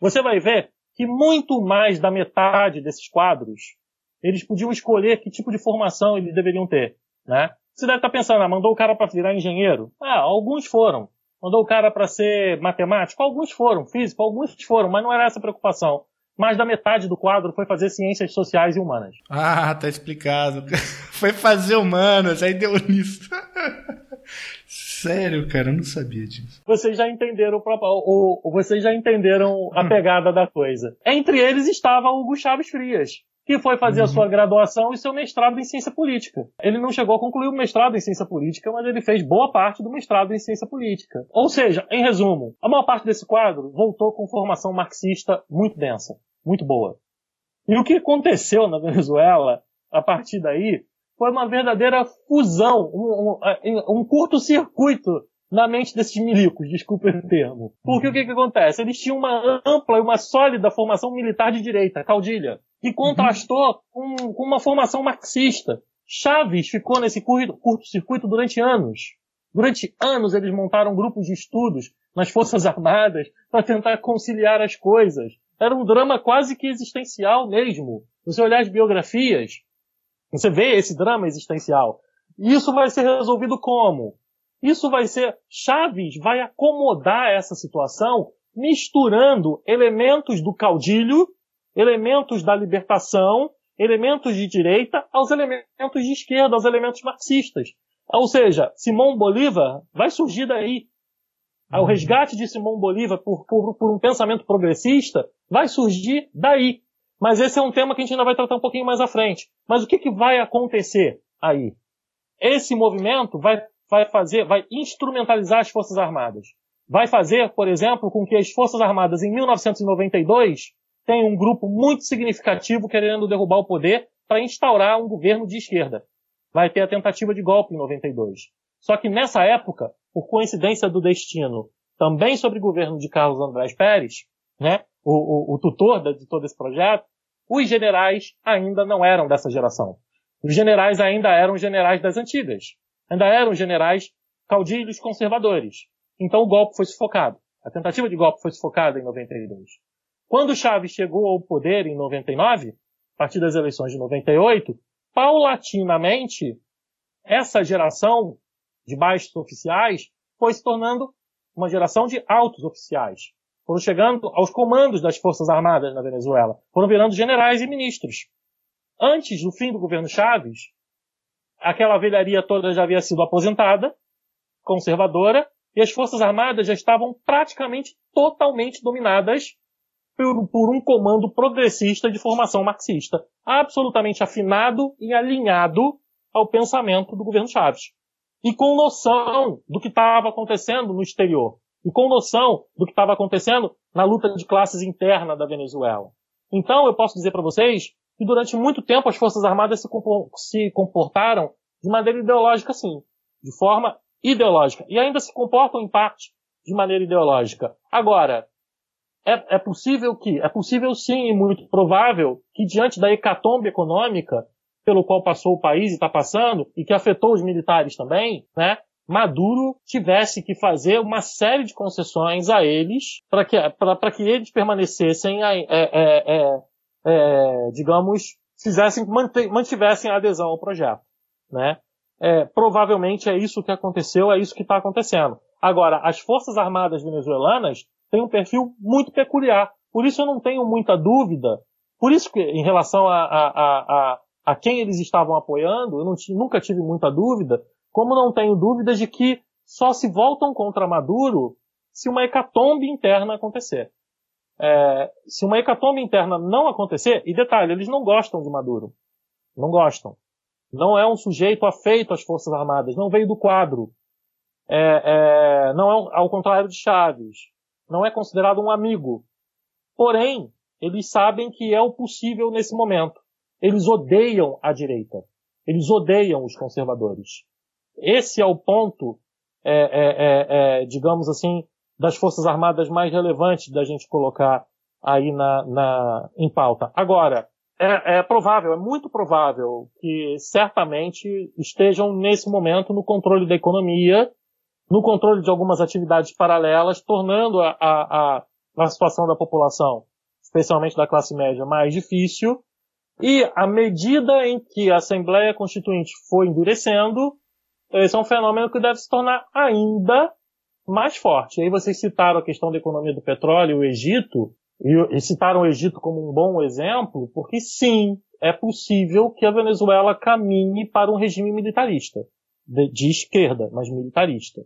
você vai ver que muito mais da metade desses quadros, eles podiam escolher que tipo de formação eles deveriam ter, né? Você deve estar pensando, ah, mandou o cara para virar engenheiro? Ah, alguns foram. Mandou o cara para ser matemático? Alguns foram. Físico? Alguns foram, mas não era essa a preocupação. Mais da metade do quadro foi fazer ciências sociais e humanas. Ah, tá explicado. foi fazer humanas, aí deu nisso. Sério, cara, eu não sabia disso. Vocês já entenderam o, vocês já entenderam a hum. pegada da coisa. Entre eles estava o Hugo Chaves Frias, que foi fazer uhum. a sua graduação e seu mestrado em ciência política. Ele não chegou a concluir o mestrado em ciência política, mas ele fez boa parte do mestrado em ciência política. Ou seja, em resumo, a maior parte desse quadro voltou com formação marxista muito densa, muito boa. E o que aconteceu na Venezuela, a partir daí, foi uma verdadeira fusão, um, um, um curto-circuito na mente desses milicos, desculpe o termo. Porque uhum. o que, que acontece? Eles tinham uma ampla e uma sólida formação militar de direita, caudilha, que contrastou com, com uma formação marxista. Chaves ficou nesse curto-circuito durante anos. Durante anos eles montaram grupos de estudos nas Forças Armadas para tentar conciliar as coisas. Era um drama quase que existencial mesmo. Você olhar as biografias, você vê esse drama existencial. Isso vai ser resolvido como? Isso vai ser, Chaves vai acomodar essa situação misturando elementos do caudilho, elementos da libertação, elementos de direita aos elementos de esquerda, aos elementos marxistas. Ou seja, Simão Bolívar vai surgir daí. O uhum. resgate de Simão Bolívar por, por, por um pensamento progressista vai surgir daí. Mas esse é um tema que a gente ainda vai tratar um pouquinho mais à frente. Mas o que, que vai acontecer aí? Esse movimento vai, vai fazer, vai instrumentalizar as Forças Armadas. Vai fazer, por exemplo, com que as Forças Armadas em 1992 tenham um grupo muito significativo querendo derrubar o poder para instaurar um governo de esquerda. Vai ter a tentativa de golpe em 92. Só que nessa época, por coincidência do destino, também sobre o governo de Carlos Andrés Pérez, né, o, o, o tutor de todo esse projeto, os generais ainda não eram dessa geração. Os generais ainda eram generais das antigas. Ainda eram generais caudilhos conservadores. Então o golpe foi sufocado. A tentativa de golpe foi sufocada em 92. Quando Chaves chegou ao poder em 99, a partir das eleições de 98, paulatinamente, essa geração de baixos oficiais foi se tornando uma geração de altos oficiais foram chegando aos comandos das Forças Armadas na Venezuela, foram virando generais e ministros. Antes do fim do governo Chaves, aquela velharia toda já havia sido aposentada, conservadora, e as Forças Armadas já estavam praticamente totalmente dominadas por, por, um comando progressista de formação marxista, absolutamente afinado e alinhado ao pensamento do governo Chaves. E com noção do que estava acontecendo no exterior e com noção do que estava acontecendo na luta de classes interna da Venezuela. Então, eu posso dizer para vocês que durante muito tempo as Forças Armadas se comportaram de maneira ideológica, sim. De forma ideológica. E ainda se comportam, em parte, de maneira ideológica. Agora, é, é possível que, é possível sim e muito provável que diante da hecatombe econômica pelo qual passou o país e está passando, e que afetou os militares também, né? Maduro tivesse que fazer uma série de concessões a eles para que, que eles permanecessem, é, é, é, é, digamos, fizessem, mantivessem a adesão ao projeto. Né? É, provavelmente é isso que aconteceu, é isso que está acontecendo. Agora, as Forças Armadas venezuelanas têm um perfil muito peculiar. Por isso eu não tenho muita dúvida. Por isso que, em relação a, a, a, a quem eles estavam apoiando, eu não, nunca tive muita dúvida, como não tenho dúvidas de que só se voltam contra Maduro se uma hecatombe interna acontecer. É, se uma hecatombe interna não acontecer, e detalhe, eles não gostam de Maduro. Não gostam. Não é um sujeito afeito às Forças Armadas, não veio do quadro. é, é, não é ao contrário de Chaves, não é considerado um amigo. Porém, eles sabem que é o possível nesse momento. Eles odeiam a direita. Eles odeiam os conservadores. Esse é o ponto, é, é, é, é digamos assim, das forças armadas mais relevantes da gente colocar aí na, na em pauta. Agora, é, é, provável, é muito provável que certamente estejam nesse momento no controle da economia, no controle de algumas atividades paralelas, tornando a, a, a, situação da população, especialmente da classe média, mais difícil. E à medida em que a Assembleia Constituinte foi endurecendo, esse é um fenômeno que deve se tornar ainda mais forte. Aí vocês citaram a questão da economia do petróleo o Egito, e, e citaram o Egito como um bom exemplo, porque sim, é possível que a Venezuela caminhe para um regime militarista, de, de esquerda, mas militarista.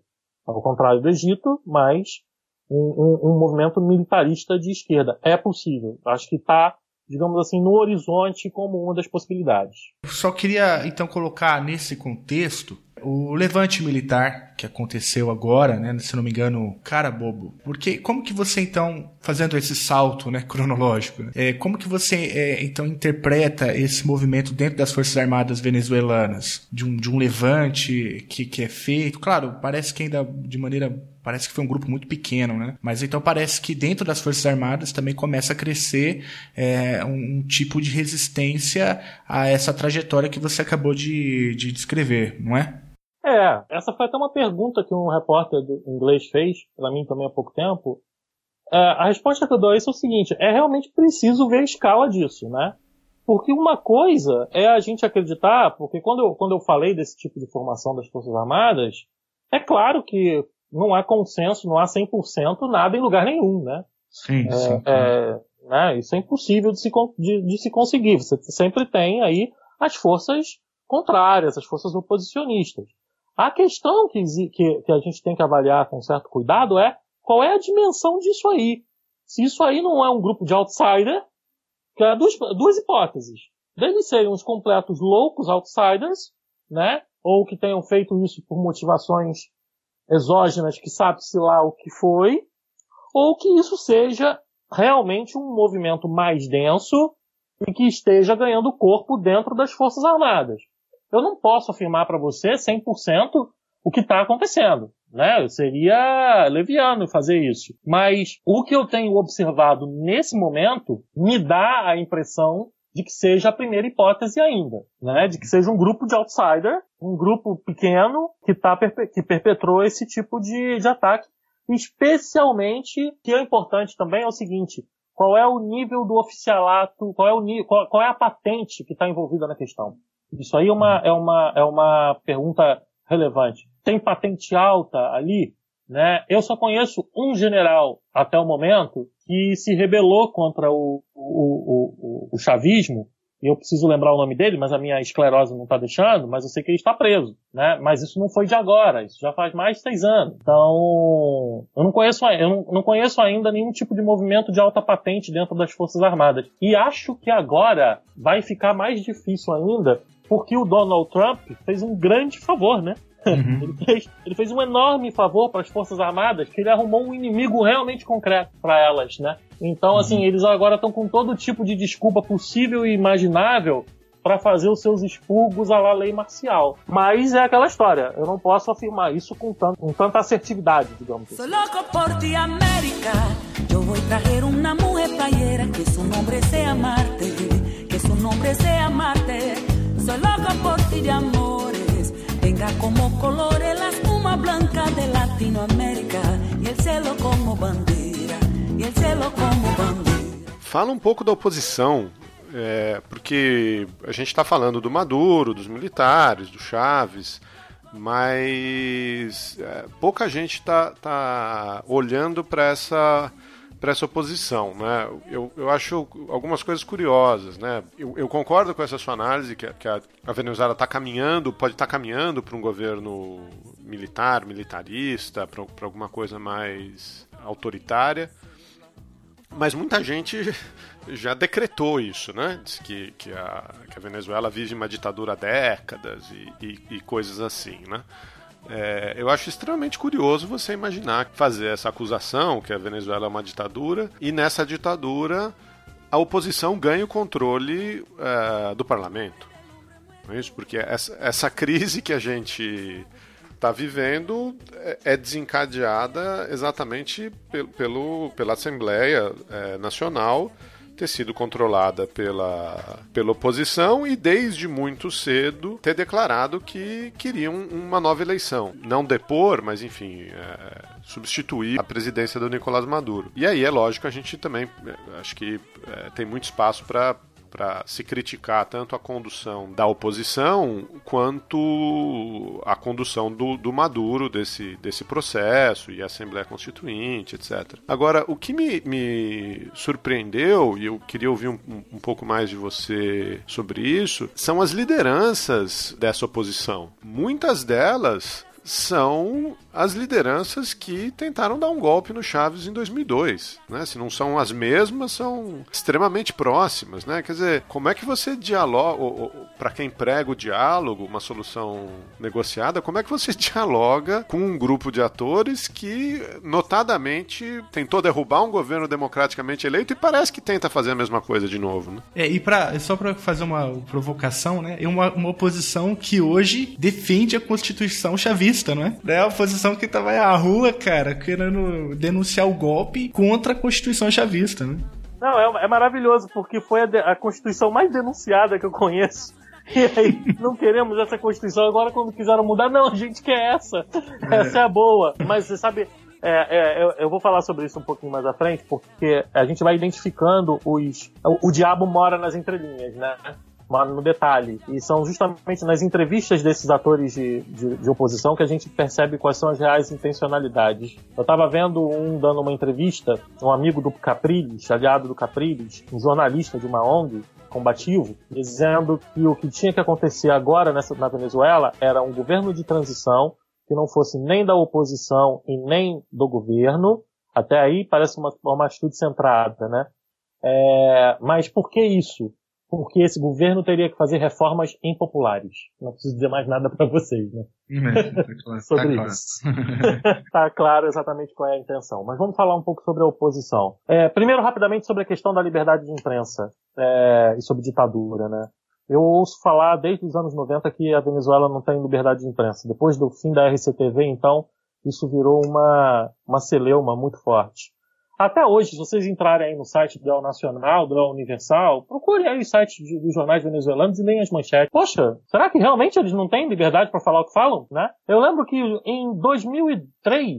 Ao contrário do Egito, mas um, um, um movimento militarista de esquerda. É possível. Acho que está digamos assim, no horizonte como uma das possibilidades. Só queria então colocar nesse contexto o levante militar que aconteceu agora, né, se não me engano, cara bobo. Porque como que você então, fazendo esse salto, né, cronológico, é, como que você é, então interpreta esse movimento dentro das forças armadas venezuelanas de um, de um levante que, que é feito? Claro, parece que ainda de maneira parece que foi um grupo muito pequeno, né? Mas então parece que dentro das Forças Armadas também começa a crescer é, um, um, tipo de resistência a essa trajetória que você acabou de, de descrever, não é? É, essa foi até uma pergunta que um repórter inglês fez, para mim também há pouco tempo. É, a resposta que eu dou a isso é o seguinte, é realmente preciso ver a escala disso, né? Porque uma coisa é a gente acreditar, porque quando eu, quando eu falei desse tipo de formação das Forças Armadas, é claro que não há consenso, não há 100% nada em lugar nenhum, né? Sim, é, sim. É, né, isso é impossível de se, de, de se conseguir. Você sempre tem aí as forças contrárias, as forças oposicionistas. A questão que, que, que, a gente tem que avaliar com certo cuidado é qual é a dimensão disso aí. Se isso aí não é um grupo de outsider, que é duas, duas hipóteses. Deles serem uns completos loucos outsiders, né? Ou que tenham feito isso por motivações exógenas que sabe-se lá o que foi, ou que isso seja realmente um movimento mais denso e que esteja ganhando corpo dentro das Forças Armadas. Eu não posso afirmar para você 100% o que está acontecendo, né? Eu seria leviano fazer isso. Mas o que eu tenho observado nesse momento me dá a impressão de que seja a primeira hipótese ainda, né? De que seja um grupo de outsider, um grupo pequeno que tá que perpetrou esse tipo de, de ataque. Especialmente, que é importante também é o seguinte, qual é o nível do oficialato, qual é, o, qual, qual é a patente que está envolvida na questão. Isso aí é uma, é uma, é uma pergunta relevante. Tem patente alta ali? Né? Eu só conheço um general até o momento que se rebelou contra o, o, o, o chavismo. Eu preciso lembrar o nome dele, mas a minha esclerose não está deixando, mas eu sei que ele está preso, né? Mas isso não foi de agora, isso já faz mais de seis anos. Então, eu não conheço, eu não, não conheço ainda nenhum tipo de movimento de alta patente dentro das Forças Armadas. E acho que agora vai ficar mais difícil ainda, porque o Donald Trump fez um grande favor, né? Uhum. Ele, fez, ele, fez, um enorme favor para as Forças Armadas, que ele arrumou um inimigo realmente concreto para elas, né? Então, uhum. assim, eles agora estão com todo tipo de desculpa possível e imaginável para fazer os seus expurgos à la lei marcial. Mas é aquela história, eu não posso afirmar isso com, tanto, com tanta assertividade, digamos assim. louco por ti, América. Eu vou trazer uma mulher playera que seu nome seja Marte, que seu nome seja Marte. Sou louco por ti de amores. Venga como colores la espuma blanca de Latinoamérica y el cielo como bandera, y el cielo como bandera. Fala um pouco da oposição, é, porque a gente está falando do Maduro, dos militares, do Chaves, mas é, pouca gente está tá olhando para essa para essa oposição. Né? Eu, eu acho algumas coisas curiosas. Né? Eu, eu concordo com essa sua análise que, que a, a Venezuela está caminhando, pode estar tá caminhando para um governo militar, militarista, para alguma coisa mais autoritária. Mas muita gente já decretou isso, né? Diz que, que, a, que a Venezuela vive uma ditadura há décadas e, e, e coisas assim, né? É, eu acho extremamente curioso você imaginar fazer essa acusação que a Venezuela é uma ditadura e nessa ditadura a oposição ganha o controle uh, do parlamento. Não é isso? Porque essa, essa crise que a gente está vivendo é, é desencadeada exatamente pelo, pelo pela Assembleia é, Nacional ter sido controlada pela, pela oposição e desde muito cedo ter declarado que queriam uma nova eleição. Não depor, mas enfim, é, substituir a presidência do Nicolás Maduro. E aí é lógico, a gente também é, acho que é, tem muito espaço para para se criticar tanto a condução da oposição quanto a condução do, do, Maduro desse, desse processo e a Assembleia Constituinte, etc. Agora, o que me, me surpreendeu, e eu queria ouvir um, um pouco mais de você sobre isso, são as lideranças dessa oposição. Muitas delas são as lideranças que tentaram dar um golpe no Chaves em 2002, né? Se não são as mesmas, são extremamente próximas, né? Quer dizer, como é que você dialoga, para quem prega o diálogo, uma solução negociada, como é que você dialoga com um grupo de atores que notadamente tentou derrubar um governo democraticamente eleito e parece que tenta fazer a mesma coisa de novo, né? É, e para só para fazer uma provocação, né? É uma, uma oposição que hoje defende a Constituição chavista, não é? É a oposição que tava à rua, cara, querendo denunciar o golpe contra a Constituição chavista, né? Não, é, é maravilhoso, porque foi a, de, a Constituição mais denunciada que eu conheço. E aí, não queremos essa Constituição. Agora, quando quiseram mudar, não, a gente quer essa. É. Essa é a boa. Mas você sabe, é, é, eu, eu, vou falar sobre isso um pouquinho mais à frente, porque a gente vai identificando os. O, o diabo mora nas entrelinhas, né? No detalhe. E são justamente nas entrevistas desses atores de, de, de, oposição que a gente percebe quais são as reais intencionalidades. Eu estava vendo um dando uma entrevista, um amigo do Capriles, aliado do Capriles, um jornalista de uma ONG, combativo, dizendo que o que tinha que acontecer agora nessa, na Venezuela era um governo de transição que não fosse nem da oposição e nem do governo. Até aí parece uma, uma atitude centrada, né? É, mas por que isso? Porque esse governo teria que fazer reformas impopulares. Não preciso dizer mais nada para vocês, né? Tá sobre tá isso. tá claro exatamente qual é a intenção. Mas vamos falar um pouco sobre a oposição. É, primeiro, rapidamente, sobre a questão da liberdade de imprensa é, e sobre ditadura, né? Eu ouço falar desde os anos 90 que a Venezuela não tem liberdade de imprensa. Depois do fim da RCTV, então, isso virou uma, uma celeuma muito forte. Até hoje, se vocês entrarem aí no site do El Nacional, do El Universal, procurem aí os sites dos jornais venezuelanos e leem as manchetes. Poxa, será que realmente eles não têm liberdade para falar o que falam, né? Eu lembro que em 2003,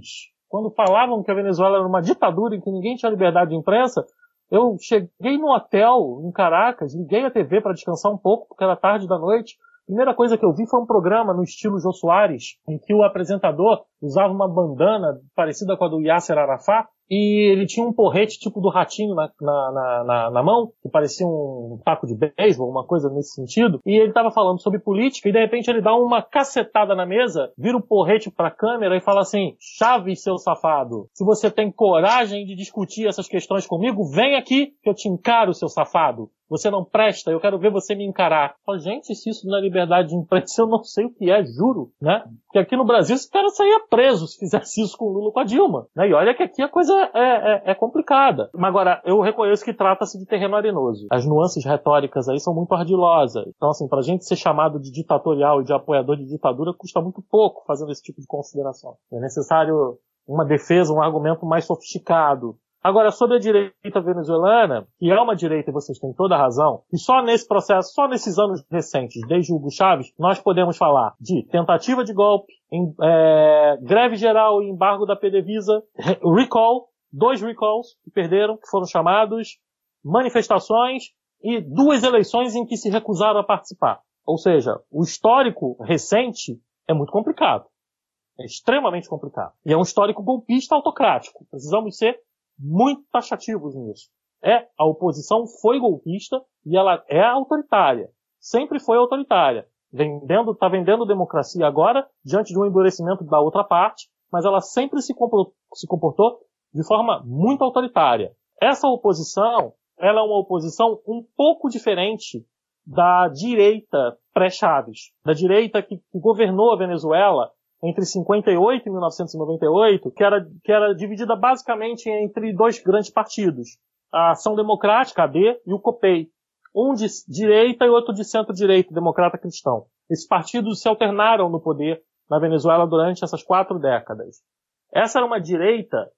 quando falavam que a Venezuela era uma ditadura e que ninguém tinha liberdade de imprensa, eu cheguei no hotel em Caracas, liguei a TV para descansar um pouco, porque era tarde da noite. Primeira coisa que eu vi foi um programa no estilo Jô Soares, em que o apresentador usava uma bandana parecida com a do Yasser Arafat, e ele tinha um porrete tipo do ratinho na, na, na, na mão, que parecia um taco de beisebol, uma coisa nesse sentido, e ele estava falando sobre política e de repente ele dá uma cacetada na mesa, vira o porrete para a câmera e fala assim: Chaves, seu safado, se você tem coragem de discutir essas questões comigo, vem aqui que eu te encaro, seu safado você não presta, eu quero ver você me encarar. Fala, gente, se isso não é liberdade de imprensa, eu não sei o que é, juro, né? Porque aqui no Brasil esse cara saía preso se fizesse isso com o Lula com a Dilma. Né? E olha que aqui a coisa é, é, é complicada. Mas agora, eu reconheço que trata-se de terreno arenoso. As nuances retóricas aí são muito ardilosas. Então, assim, pra gente ser chamado de ditatorial e de apoiador de ditadura custa muito pouco fazendo esse tipo de consideração. É necessário uma defesa, um argumento mais sofisticado. Agora, sobre a direita venezuelana, que é uma direita, e vocês têm toda a razão, e só nesse processo, só nesses anos recentes, desde Hugo Chávez, nós podemos falar de tentativa de golpe, em, é, greve geral e embargo da PDVSA, recall, dois recalls que perderam, que foram chamados, manifestações e duas eleições em que se recusaram a participar. Ou seja, o histórico recente é muito complicado. É extremamente complicado. E é um histórico golpista autocrático. Precisamos ser muito taxativos nisso. É, a oposição foi golpista e ela é autoritária. Sempre foi autoritária. Vendendo, tá vendendo democracia agora, diante de um endurecimento da outra parte, mas ela sempre se comportou, se comportou de forma muito autoritária. Essa oposição, ela é uma oposição um pouco diferente da direita pré-Chaves, da direita que, que governou a Venezuela entre 58 e 1998, que era, que era dividida basicamente entre dois grandes partidos, a Ação Democrática, AD, e o COPEI, um de direita e outro de centro-direita, democrata cristão. Esses partidos se alternaram no poder na Venezuela durante essas quatro décadas. Essa era uma direita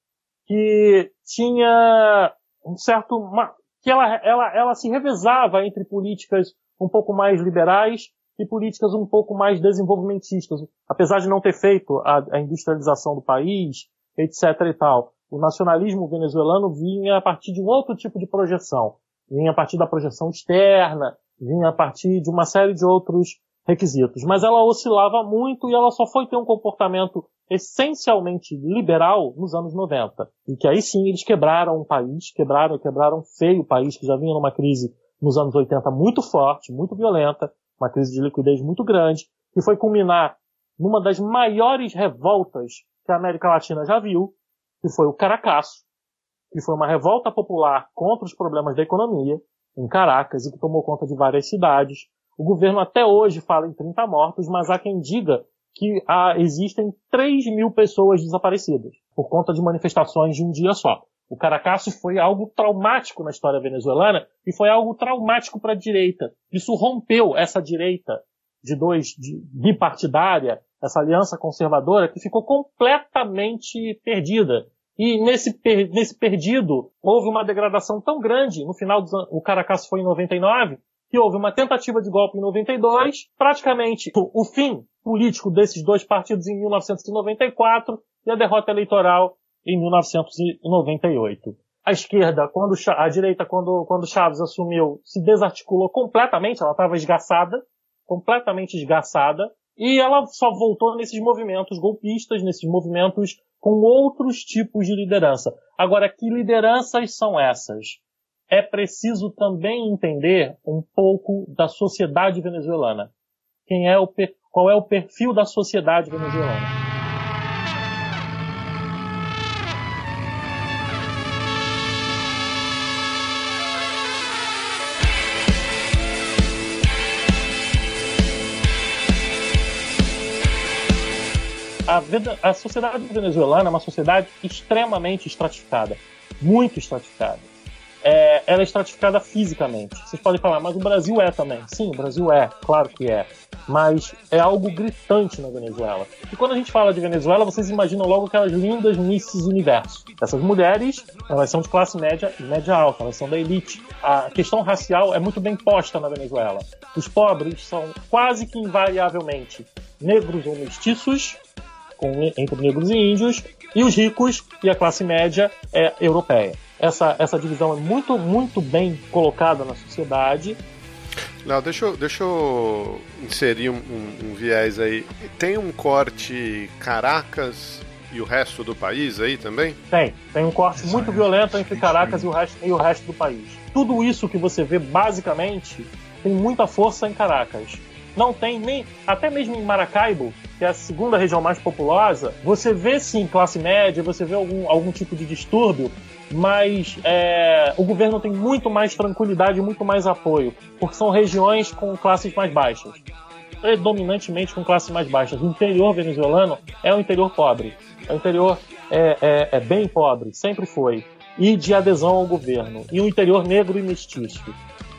que tinha um certo, uma, que ela, ela, ela se revezava entre políticas um pouco mais liberais e políticas um pouco mais desenvolvimentistas, apesar de não ter feito a, a industrialização do país, etc. e tal. O nacionalismo venezuelano vinha a partir de um outro tipo de projeção. Vinha a partir da projeção externa, vinha a partir de uma série de outros requisitos. Mas ela oscilava muito e ela só foi ter um comportamento essencialmente liberal nos anos 90. E que aí sim eles quebraram o país, quebraram, quebraram feio o país, que já vinha numa crise nos anos 80 muito forte, muito violenta, uma crise de liquidez muito grande, que foi culminar numa das maiores revoltas que a América Latina já viu, que foi o Caracaço, que foi uma revolta popular contra os problemas da economia em Caracas e que tomou conta de várias cidades. O governo até hoje fala em 30 mortos, mas há quem diga que há, existem 3 mil pessoas desaparecidas por conta de manifestações de um dia só. O Caracaço foi algo traumático na história venezuelana e foi algo traumático para a direita. Isso rompeu essa direita de dois, de, bipartidária, essa aliança conservadora que ficou completamente perdida. E nesse, per, nesse perdido houve uma degradação tão grande, no final dos anos, o Caracaço foi em 99, que houve uma tentativa de golpe em 92, praticamente o, o fim político desses dois partidos em 1994 e a derrota eleitoral em 1998. A esquerda, quando a direita, quando, quando Chaves assumiu, se desarticulou completamente, ela estava esgaçada, completamente esgaçada, e ela só voltou nesses movimentos golpistas, nesses movimentos com outros tipos de liderança. Agora, que lideranças são essas? É preciso também entender um pouco da sociedade venezuelana. Quem é o, qual é o perfil da sociedade venezuelana? A, sociedade venezuelana é uma sociedade extremamente estratificada, muito estratificada. É, ela é estratificada fisicamente. Vocês podem falar, mas o Brasil é também. Sim, o Brasil é, claro que é. Mas é algo gritante na Venezuela. E quando a gente fala de Venezuela, vocês imaginam logo aquelas lindas Misses Universo. Essas mulheres, elas são de classe média e média alta, elas são da elite. A questão racial é muito bem posta na Venezuela. Os pobres são quase que invariavelmente negros ou mestiços, com, entre negros e índios, e os ricos e a classe média é europeia. Essa, essa divisão é muito, muito bem colocada na sociedade. Léo, deixa, eu, deixa eu inserir um, um, um viés aí. Tem um corte Caracas e o resto do país aí também? Tem. Tem um corte muito violento entre Caracas e o, resto, e o resto do país. Tudo isso que você vê, basicamente, tem muita força em Caracas não tem nem. Até mesmo em Maracaibo, que é a segunda região mais populosa, você vê sim classe média, você vê algum, algum tipo de distúrbio, mas é, o governo tem muito mais tranquilidade muito mais apoio, porque são regiões com classes mais baixas. Predominantemente com classes mais baixas. O interior venezuelano é um interior pobre. O interior é, é, é bem pobre, sempre foi. E de adesão ao governo. E o interior negro e mestiço.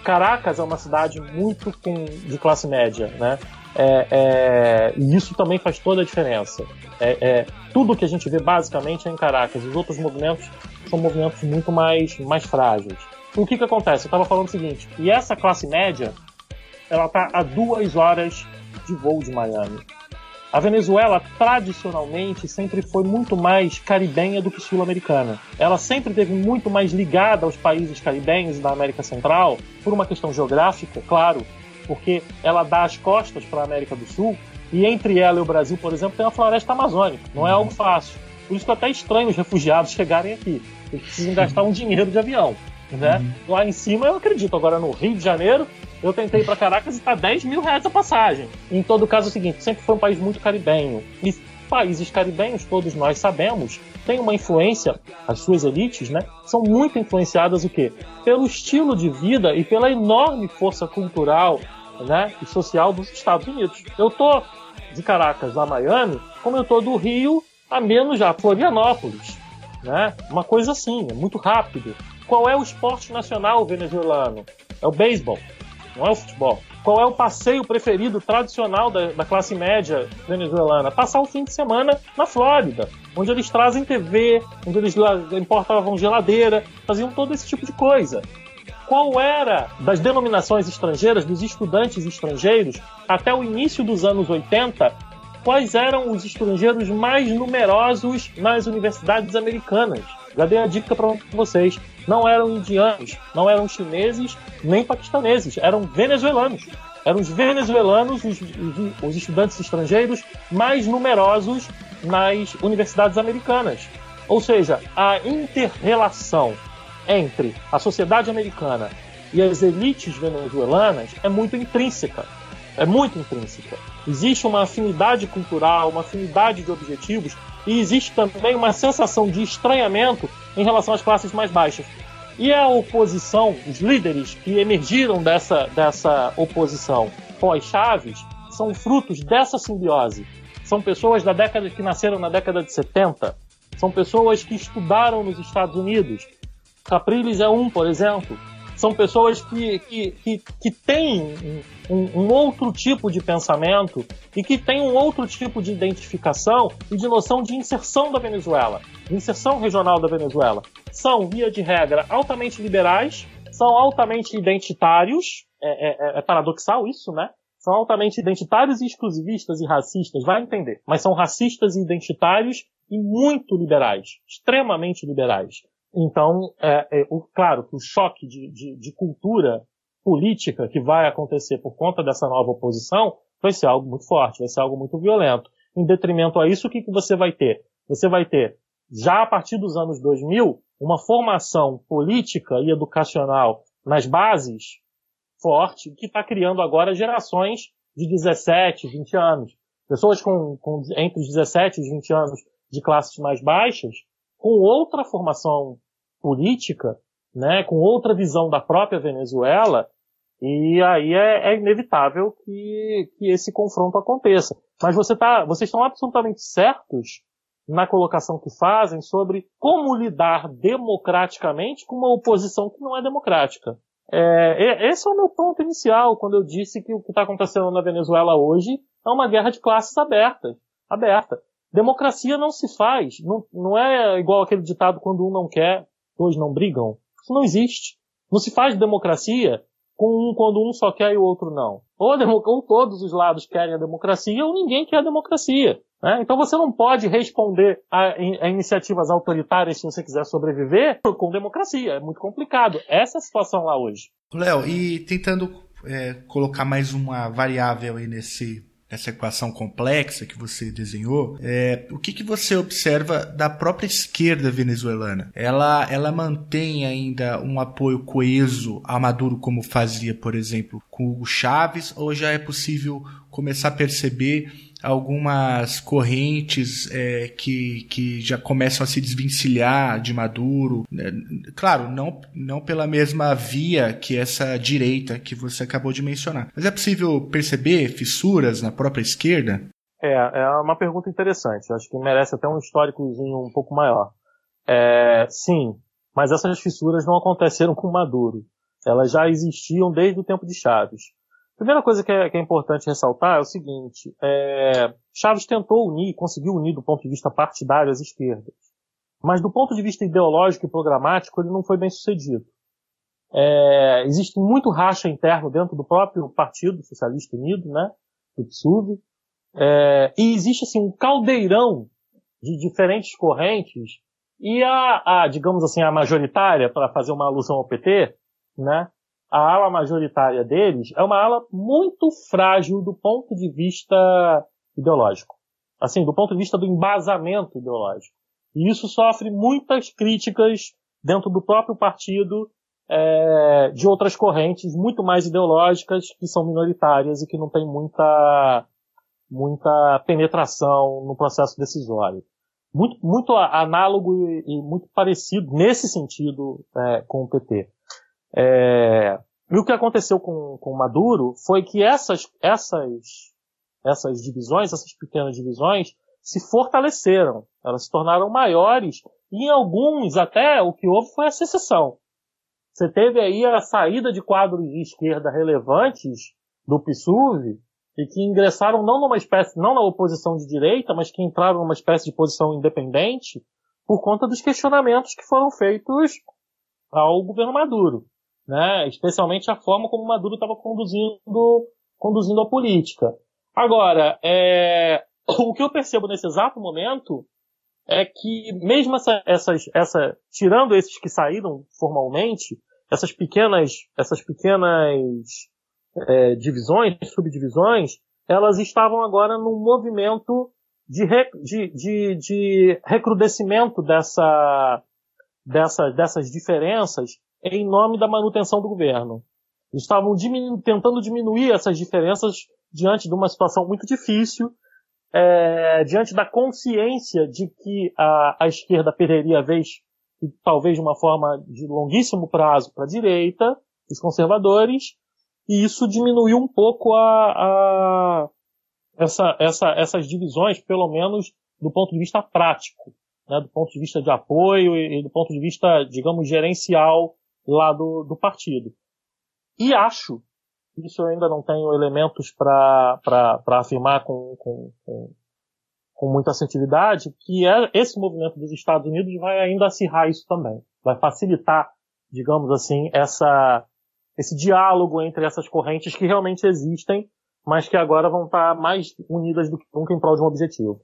Caracas é uma cidade muito com, de classe média, né? É, é, e isso também faz toda a diferença. É, é, tudo que a gente vê basicamente é em Caracas. Os outros movimentos são movimentos muito mais, mais frágeis. O que, que acontece? Eu estava falando o seguinte: e essa classe média, ela está a duas horas de voo de Miami. A Venezuela, tradicionalmente, sempre foi muito mais caribenha do que sul-americana. Ela sempre teve muito mais ligada aos países caribenhos e da América Central, por uma questão geográfica, claro, porque ela dá as costas para a América do Sul, e entre ela e o Brasil, por exemplo, tem a floresta amazônica. Não é algo fácil. Por isso que é até estranho os refugiados chegarem aqui. Eles precisam gastar um dinheiro de avião. Né? Uhum. Lá em cima eu acredito. Agora no Rio de Janeiro, eu tentei para Caracas e tá 10 mil reais a passagem. Em todo caso é o seguinte, sempre foi um país muito caribenho. E países caribenhos, todos nós sabemos, têm uma influência, as suas elites, né? São muito influenciadas o quê? Pelo estilo de vida e pela enorme força cultural né, e social dos Estados Unidos. Eu tô de Caracas a Miami, como eu tô do Rio a menos já Florianópolis, né? Uma coisa assim, é muito rápido. Qual é o esporte nacional venezuelano? É o beisebol, não é o futebol. Qual é o passeio preferido tradicional da, da, classe média venezuelana? Passar o fim de semana na Flórida, onde eles trazem TV, onde eles importavam geladeira, faziam todo esse tipo de coisa. Qual era das denominações estrangeiras, dos estudantes estrangeiros, até o início dos anos 80, quais eram os estrangeiros mais numerosos nas universidades americanas? Já dei a dica para vocês. Não eram indianos, não eram chineses, nem paquistaneses, eram venezuelanos. Eram os venezuelanos, os, os, os estudantes estrangeiros mais numerosos nas universidades americanas. Ou seja, a interrelação entre a sociedade americana e as elites venezuelanas é muito intrínseca. É muito intrínseca. Existe uma afinidade cultural, uma afinidade de objetivos e existe também uma sensação de estranhamento em relação às classes mais baixas. E a oposição, os líderes que emergiram dessa, dessa oposição pós-Chaves, são frutos dessa simbiose. São pessoas da década que nasceram na década de 70, são pessoas que estudaram nos Estados Unidos. Capriles é um, por exemplo. São pessoas que, que, que, que têm um, um, outro tipo de pensamento e que têm um outro tipo de identificação e de noção de inserção da Venezuela, de inserção regional da Venezuela. São, via de regra, altamente liberais, são altamente identitários, é, é, é paradoxal isso, né? São altamente identitários e exclusivistas e racistas, vai entender. Mas são racistas e identitários e muito liberais, extremamente liberais. Então, é, é, o, claro que o choque de, de, de, cultura política que vai acontecer por conta dessa nova oposição vai ser algo muito forte, vai ser algo muito violento. Em detrimento a isso, o que, que você vai ter? Você vai ter, já a partir dos anos 2000, uma formação política e educacional nas bases forte, que está criando agora gerações de 17, 20 anos. Pessoas com, com entre os 17 e os 20 anos de classes mais baixas, com outra formação política, né, com outra visão da própria Venezuela, e aí é, é inevitável que, que esse confronto aconteça. Mas você tá, vocês estão absolutamente certos na colocação que fazem sobre como lidar democraticamente com uma oposição que não é democrática. É, esse é o meu ponto inicial quando eu disse que o que está acontecendo na Venezuela hoje é uma guerra de classes abertas, aberta. Democracia não se faz, não, não é igual aquele ditado quando um não quer, dois não brigam. Isso não existe. Não se faz democracia com um quando um só quer e o outro não. Ou, ou todos os lados querem a democracia ou ninguém quer a democracia. Né? Então você não pode responder a, a, iniciativas autoritárias se você quiser sobreviver com democracia. É muito complicado. Essa é a situação lá hoje. Léo, e tentando é, colocar mais uma variável aí nesse essa equação complexa que você desenhou, é, o que, que você observa da própria esquerda venezuelana? Ela, ela mantém ainda um apoio coeso a Maduro como fazia, por exemplo, com o Chaves, ou já é possível começar a perceber algumas correntes é, que, que já começam a se desvencilhar de Maduro. Né? Claro, não, não pela mesma via que essa direita que você acabou de mencionar. Mas é possível perceber fissuras na própria esquerda? É, é uma pergunta interessante. Acho que merece até um históricozinho um pouco maior. É, sim, mas essas fissuras não aconteceram com Maduro. Elas já existiam desde o tempo de Chaves. Primeira coisa que é, que é importante ressaltar é o seguinte: é, Chaves tentou unir, conseguiu unir do ponto de vista partidário as esquerdas, mas do ponto de vista ideológico e programático ele não foi bem sucedido. É, existe muito racha interno dentro do próprio Partido Socialista Unido, né, do PSUV, é, e existe assim um caldeirão de diferentes correntes e a, a digamos assim, a majoritária, para fazer uma alusão ao PT, né, a ala majoritária deles é uma ala muito frágil do ponto de vista ideológico. Assim, do ponto de vista do embasamento ideológico. E isso sofre muitas críticas dentro do próprio partido é, de outras correntes muito mais ideológicas que são minoritárias e que não têm muita, muita penetração no processo decisório. Muito, muito análogo e, e muito parecido nesse sentido é, com o PT. É, E o que aconteceu com, com Maduro foi que essas, essas, essas divisões, essas pequenas divisões, se fortaleceram. Elas se tornaram maiores e em alguns até o que houve foi a secessão. Você teve aí a saída de quadros de esquerda relevantes do PSUV e que ingressaram não numa espécie, não na oposição de direita, mas que entraram numa espécie de posição independente por conta dos questionamentos que foram feitos ao governo Maduro, né? Especialmente a forma como Maduro estava conduzindo, conduzindo a política. Agora, é, o que eu percebo nesse exato momento é que mesmo essa, essas, essa, tirando esses que saíram formalmente, essas pequenas, essas pequenas é, divisões, subdivisões, elas estavam agora num movimento de, de, de, de recrudescimento dessa, dessa, dessas diferenças em nome da manutenção do governo. Estavam diminu tentando diminuir essas diferenças diante de uma situação muito difícil, é, diante da consciência de que a, a esquerda perderia a vez, talvez de uma forma de longuíssimo prazo para a direita, os conservadores, e isso diminuiu um pouco a, a essa, essa, essas divisões, pelo menos do ponto de vista prático, né, do ponto de vista de apoio e, e do ponto de vista, digamos, gerencial lá do, do partido. E acho, isso eu ainda não tenho elementos para afirmar com, com, com, com muita assertividade, que é, esse movimento dos Estados Unidos vai ainda acirrar isso também. Vai facilitar, digamos assim, essa, esse diálogo entre essas correntes que realmente existem, mas que agora vão estar mais unidas do que nunca em prol de um objetivo.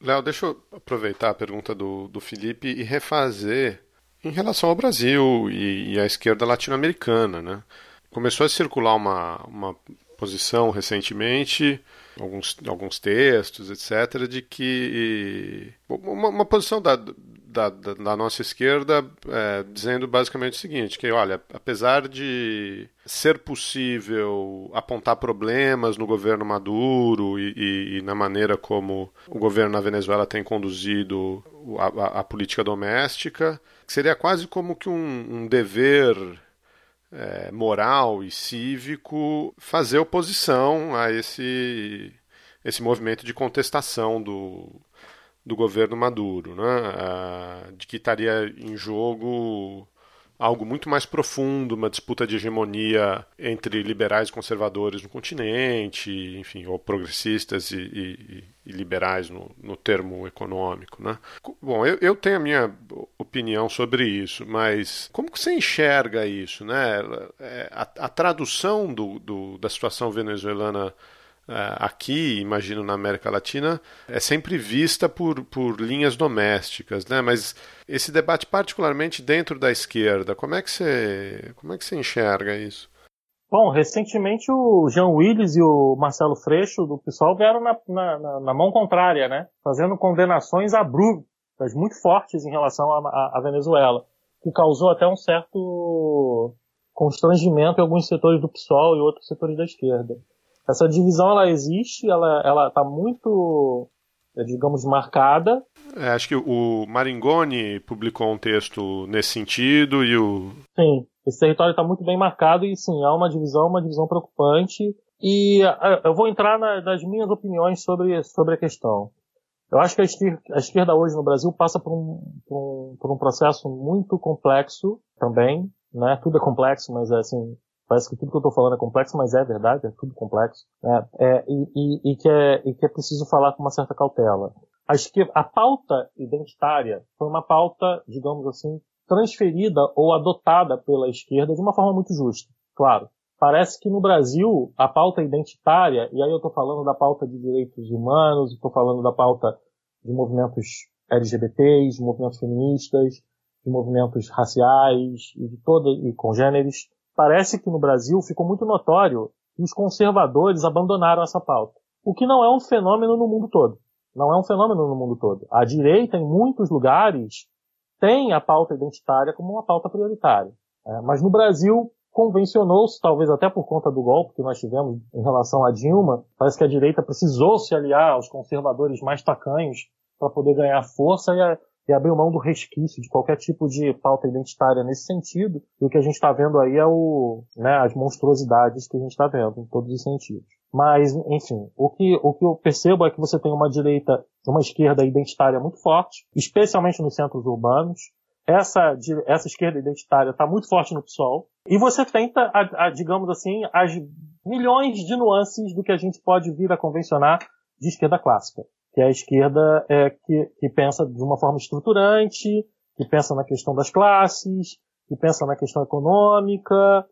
Léo, deixa eu aproveitar a pergunta do, do Felipe e refazer em relação ao Brasil e, e à esquerda latino-americana. Né? Começou a circular uma, uma posição recentemente, alguns, alguns textos, etc., de que. Uma, uma posição da, da, da, da nossa esquerda é, dizendo basicamente o seguinte: que, olha, apesar de ser possível apontar problemas no governo Maduro e, e, e na maneira como o governo na Venezuela tem conduzido a, a, a política doméstica, seria quase como que um, um dever é, moral e cívico fazer oposição a esse, esse movimento de contestação do, do governo Maduro, né? Ah, de que estaria em jogo algo muito mais profundo, uma disputa de hegemonia entre liberais e conservadores no continente, enfim, ou progressistas e, e, e liberais no, no, termo econômico, né? Bom, eu, eu, tenho a minha opinião sobre isso, mas como que você enxerga isso, né? É, a, a tradução do, do, da situação venezuelana aqui, imagino na América Latina, é sempre vista por, por linhas domésticas, né? Mas esse debate, particularmente dentro da esquerda, como é que você, como é que você enxerga isso? Bom, recentemente o Jean Willis e o Marcelo Freixo do PSOL vieram na, na, na mão contrária, né? Fazendo condenações abruptas, muito fortes em relação à Venezuela, que causou até um certo constrangimento em alguns setores do PSOL e outros setores da esquerda. Essa divisão ela existe, ela ela está muito, é, digamos, marcada. É, acho que o Maringoni publicou um texto nesse sentido e o sim, esse território está muito bem marcado e sim há uma divisão, uma divisão preocupante. E eu vou entrar na, nas minhas opiniões sobre sobre a questão. Eu acho que a esquerda, a esquerda hoje no Brasil passa por um, por um, por um processo muito complexo também, né? Tudo é complexo, mas é assim, Parece que tudo que eu estou falando é complexo, mas é verdade, é tudo complexo. Né? É, e, e, e, que é, e que é preciso falar com uma certa cautela. A, esquerda, a pauta identitária foi uma pauta, digamos assim, transferida ou adotada pela esquerda de uma forma muito justa. Claro, parece que no Brasil a pauta identitária, e aí eu estou falando da pauta de direitos humanos, estou falando da pauta de movimentos LGBTs, de movimentos feministas, de movimentos raciais e de toda e congêneres, parece que no Brasil ficou muito notório que os conservadores abandonaram essa pauta. O que não é um fenômeno no mundo todo. Não é um fenômeno no mundo todo. A direita, em muitos lugares, tem a pauta identitária como uma pauta prioritária. É, mas no Brasil, convencionou-se, talvez até por conta do golpe que nós tivemos em relação a Dilma, parece que a direita precisou se aliar aos conservadores mais tacanhos para poder ganhar força e, a, e abriu mão do resquício de qualquer tipo de pauta identitária nesse sentido. E o que a gente está vendo aí é o, né, as monstruosidades que a gente está vendo em todos os sentidos. Mas, enfim, o que, o que eu percebo é que você tem uma direita, uma esquerda identitária muito forte, especialmente nos centros urbanos. Essa, essa esquerda identitária está muito forte no PSOL. E você tenta, a, a, digamos assim, as milhões de nuances do que a gente pode vir a convencionar de esquerda clássica que a esquerda é que, que pensa de uma forma estruturante, que pensa na questão das classes, que pensa na questão econômica,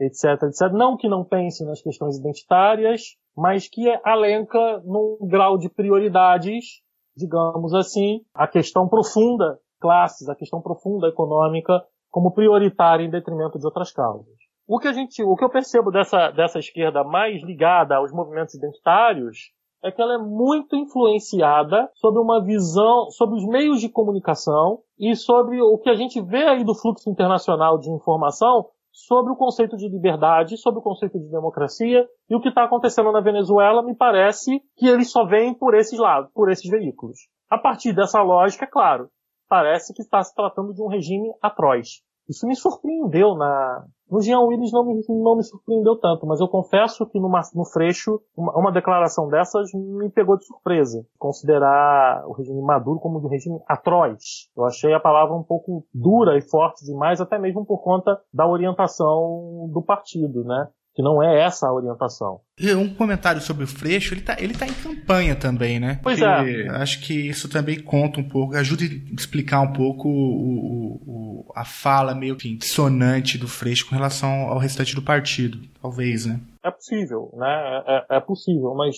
etc, etc. Não que não pense nas questões identitárias, mas que alenca num grau de prioridades, digamos assim, a questão profunda classes, a questão profunda econômica como prioritária em detrimento de outras causas. O que a gente, o que eu percebo dessa, dessa esquerda mais ligada aos movimentos identitários é que ela é muito influenciada sobre uma visão, sobre os meios de comunicação e sobre o que a gente vê aí do fluxo internacional de informação sobre o conceito de liberdade, sobre o conceito de democracia e o que está acontecendo na Venezuela me parece que eles só vêm por esses lados, por esses veículos. A partir dessa lógica, é claro, parece que está se tratando de um regime atroz. Isso me surpreendeu na. No Jean Willis não me, não me surpreendeu tanto, mas eu confesso que no, no Freixo, uma, uma, declaração dessas me pegou de surpresa. Considerar o regime Maduro como um regime atroz. Eu achei a palavra um pouco dura e forte demais, até mesmo por conta da orientação do partido, né? Que não é essa a orientação. Um comentário sobre o Freixo, ele tá, ele tá em campanha também, né? Pois Porque é. Acho que isso também conta um pouco, ajuda a explicar um pouco o, o, a fala meio que dissonante do Freixo com relação ao restante do partido, talvez, né? É possível, né? É, é possível, mas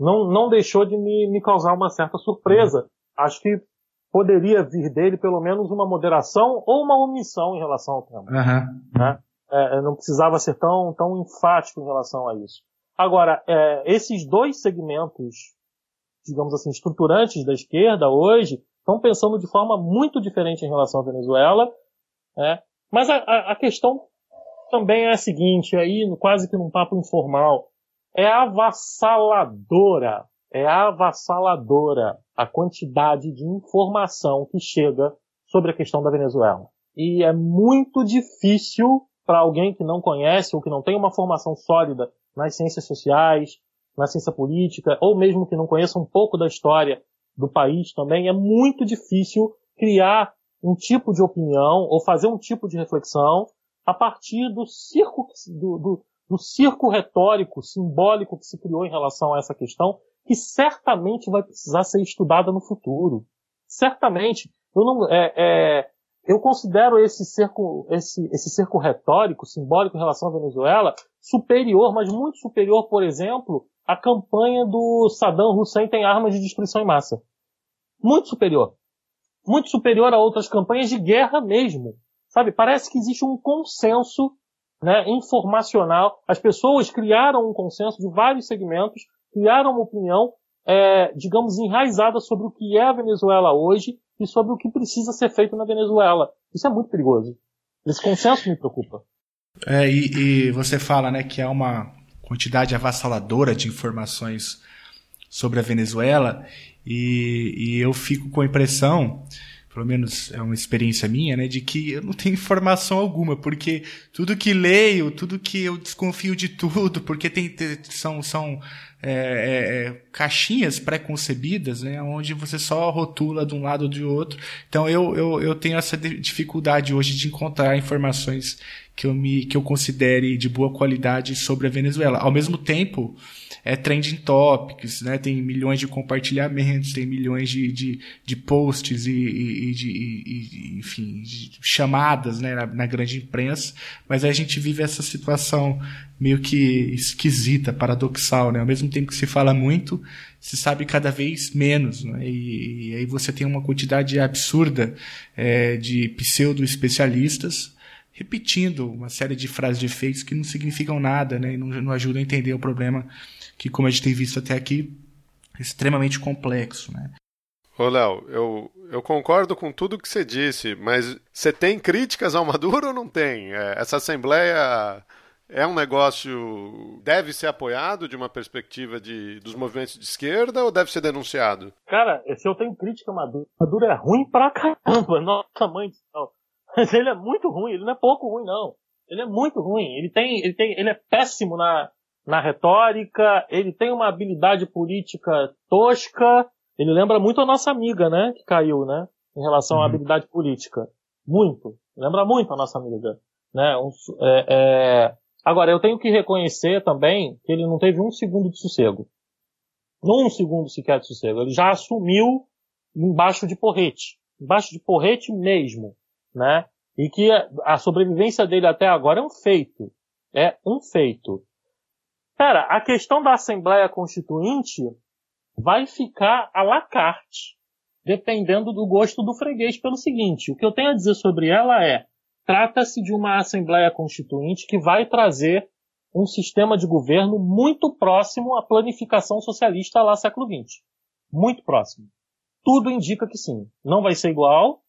não, não deixou de me, me causar uma certa surpresa. Uhum. Acho que poderia vir dele pelo menos uma moderação ou uma omissão em relação ao tema. Uhum. Né? É, não precisava ser tão, tão enfático em relação a isso. Agora, é, esses dois segmentos, digamos assim, estruturantes da esquerda hoje, estão pensando de forma muito diferente em relação à Venezuela, né? mas a, a, a questão também é a seguinte, aí quase que num papo informal, é avassaladora, é avassaladora a quantidade de informação que chega sobre a questão da Venezuela. E é muito difícil para alguém que não conhece ou que não tem uma formação sólida nas ciências sociais, na ciência política, ou mesmo que não conheça um pouco da história do país também, é muito difícil criar um tipo de opinião ou fazer um tipo de reflexão a partir do circo, do, do, do circo retórico, simbólico que se criou em relação a essa questão, que certamente vai precisar ser estudada no futuro. Certamente. Eu não, é, é, eu considero esse cerco, esse, esse cerco retórico, simbólico em relação à Venezuela, superior, mas muito superior, por exemplo, à campanha do Saddam Hussein tem armas de destruição em massa. Muito superior. Muito superior a outras campanhas de guerra mesmo. Sabe? Parece que existe um consenso né, informacional. As pessoas criaram um consenso de vários segmentos, criaram uma opinião, é, digamos, enraizada sobre o que é a Venezuela hoje e sobre o que precisa ser feito na Venezuela. Isso é muito perigoso. Esse consenso me preocupa. É, e, e você fala né, que há uma quantidade avassaladora de informações sobre a Venezuela e, e eu fico com a impressão pelo menos é uma experiência minha, né, de que eu não tenho informação alguma, porque tudo que leio, tudo que eu desconfio de tudo, porque tem, são, são é, é, é, caixinhas pré-concebidas, né, onde você só rotula de um lado ou de outro. Então eu, eu, eu tenho essa dificuldade hoje de encontrar informações que eu me que eu considere de boa qualidade sobre a Venezuela. Ao mesmo tempo, é trending topics, né? Tem milhões de compartilhamentos, tem milhões de, de, de posts e, e, e de, e, enfim, de chamadas, né? Na, na, grande imprensa, mas a gente vive essa situação meio que esquisita, paradoxal, né? Ao mesmo tempo que se fala muito, se sabe cada vez menos, né? e, aí você tem uma quantidade absurda é, de pseudo-especialistas repetindo uma série de frases de efeitos que não significam nada, né? E não, não ajudam a entender o problema que, como a gente tem visto até aqui, é extremamente complexo, né? Ô, Léo, eu, eu concordo com tudo que você disse, mas você tem críticas ao Maduro ou não tem? É, essa Assembleia é um negócio deve ser apoiado de uma perspectiva de, dos movimentos de esquerda ou deve ser denunciado? Cara, se eu tenho crítica Maduro, Maduro é ruim pra caramba, nossa mãe do céu. Mas ele é muito ruim, ele não é pouco ruim não. Ele é muito ruim, ele tem, ele tem, ele é péssimo na, na retórica, ele tem uma habilidade política tosca, ele lembra muito a nossa amiga, né, que caiu, né, em relação uhum. à habilidade política. Muito. Lembra muito a nossa amiga, né, um, é, é, Agora, eu tenho que reconhecer também que ele não teve um segundo de sossego. Não um segundo sequer de sossego. Ele já assumiu embaixo de porrete. Embaixo de porrete mesmo, né? E que a sobrevivência dele até agora é um feito. É um feito. Cara, a questão da Assembleia Constituinte vai ficar à la carte, dependendo do gosto do freguês pelo seguinte. O que eu tenho a dizer sobre ela é, Trata-se de uma Assembleia Constituinte que vai trazer um sistema de governo muito próximo à planificação socialista lá século XX. Muito próximo. Tudo indica que sim. Não vai ser igual,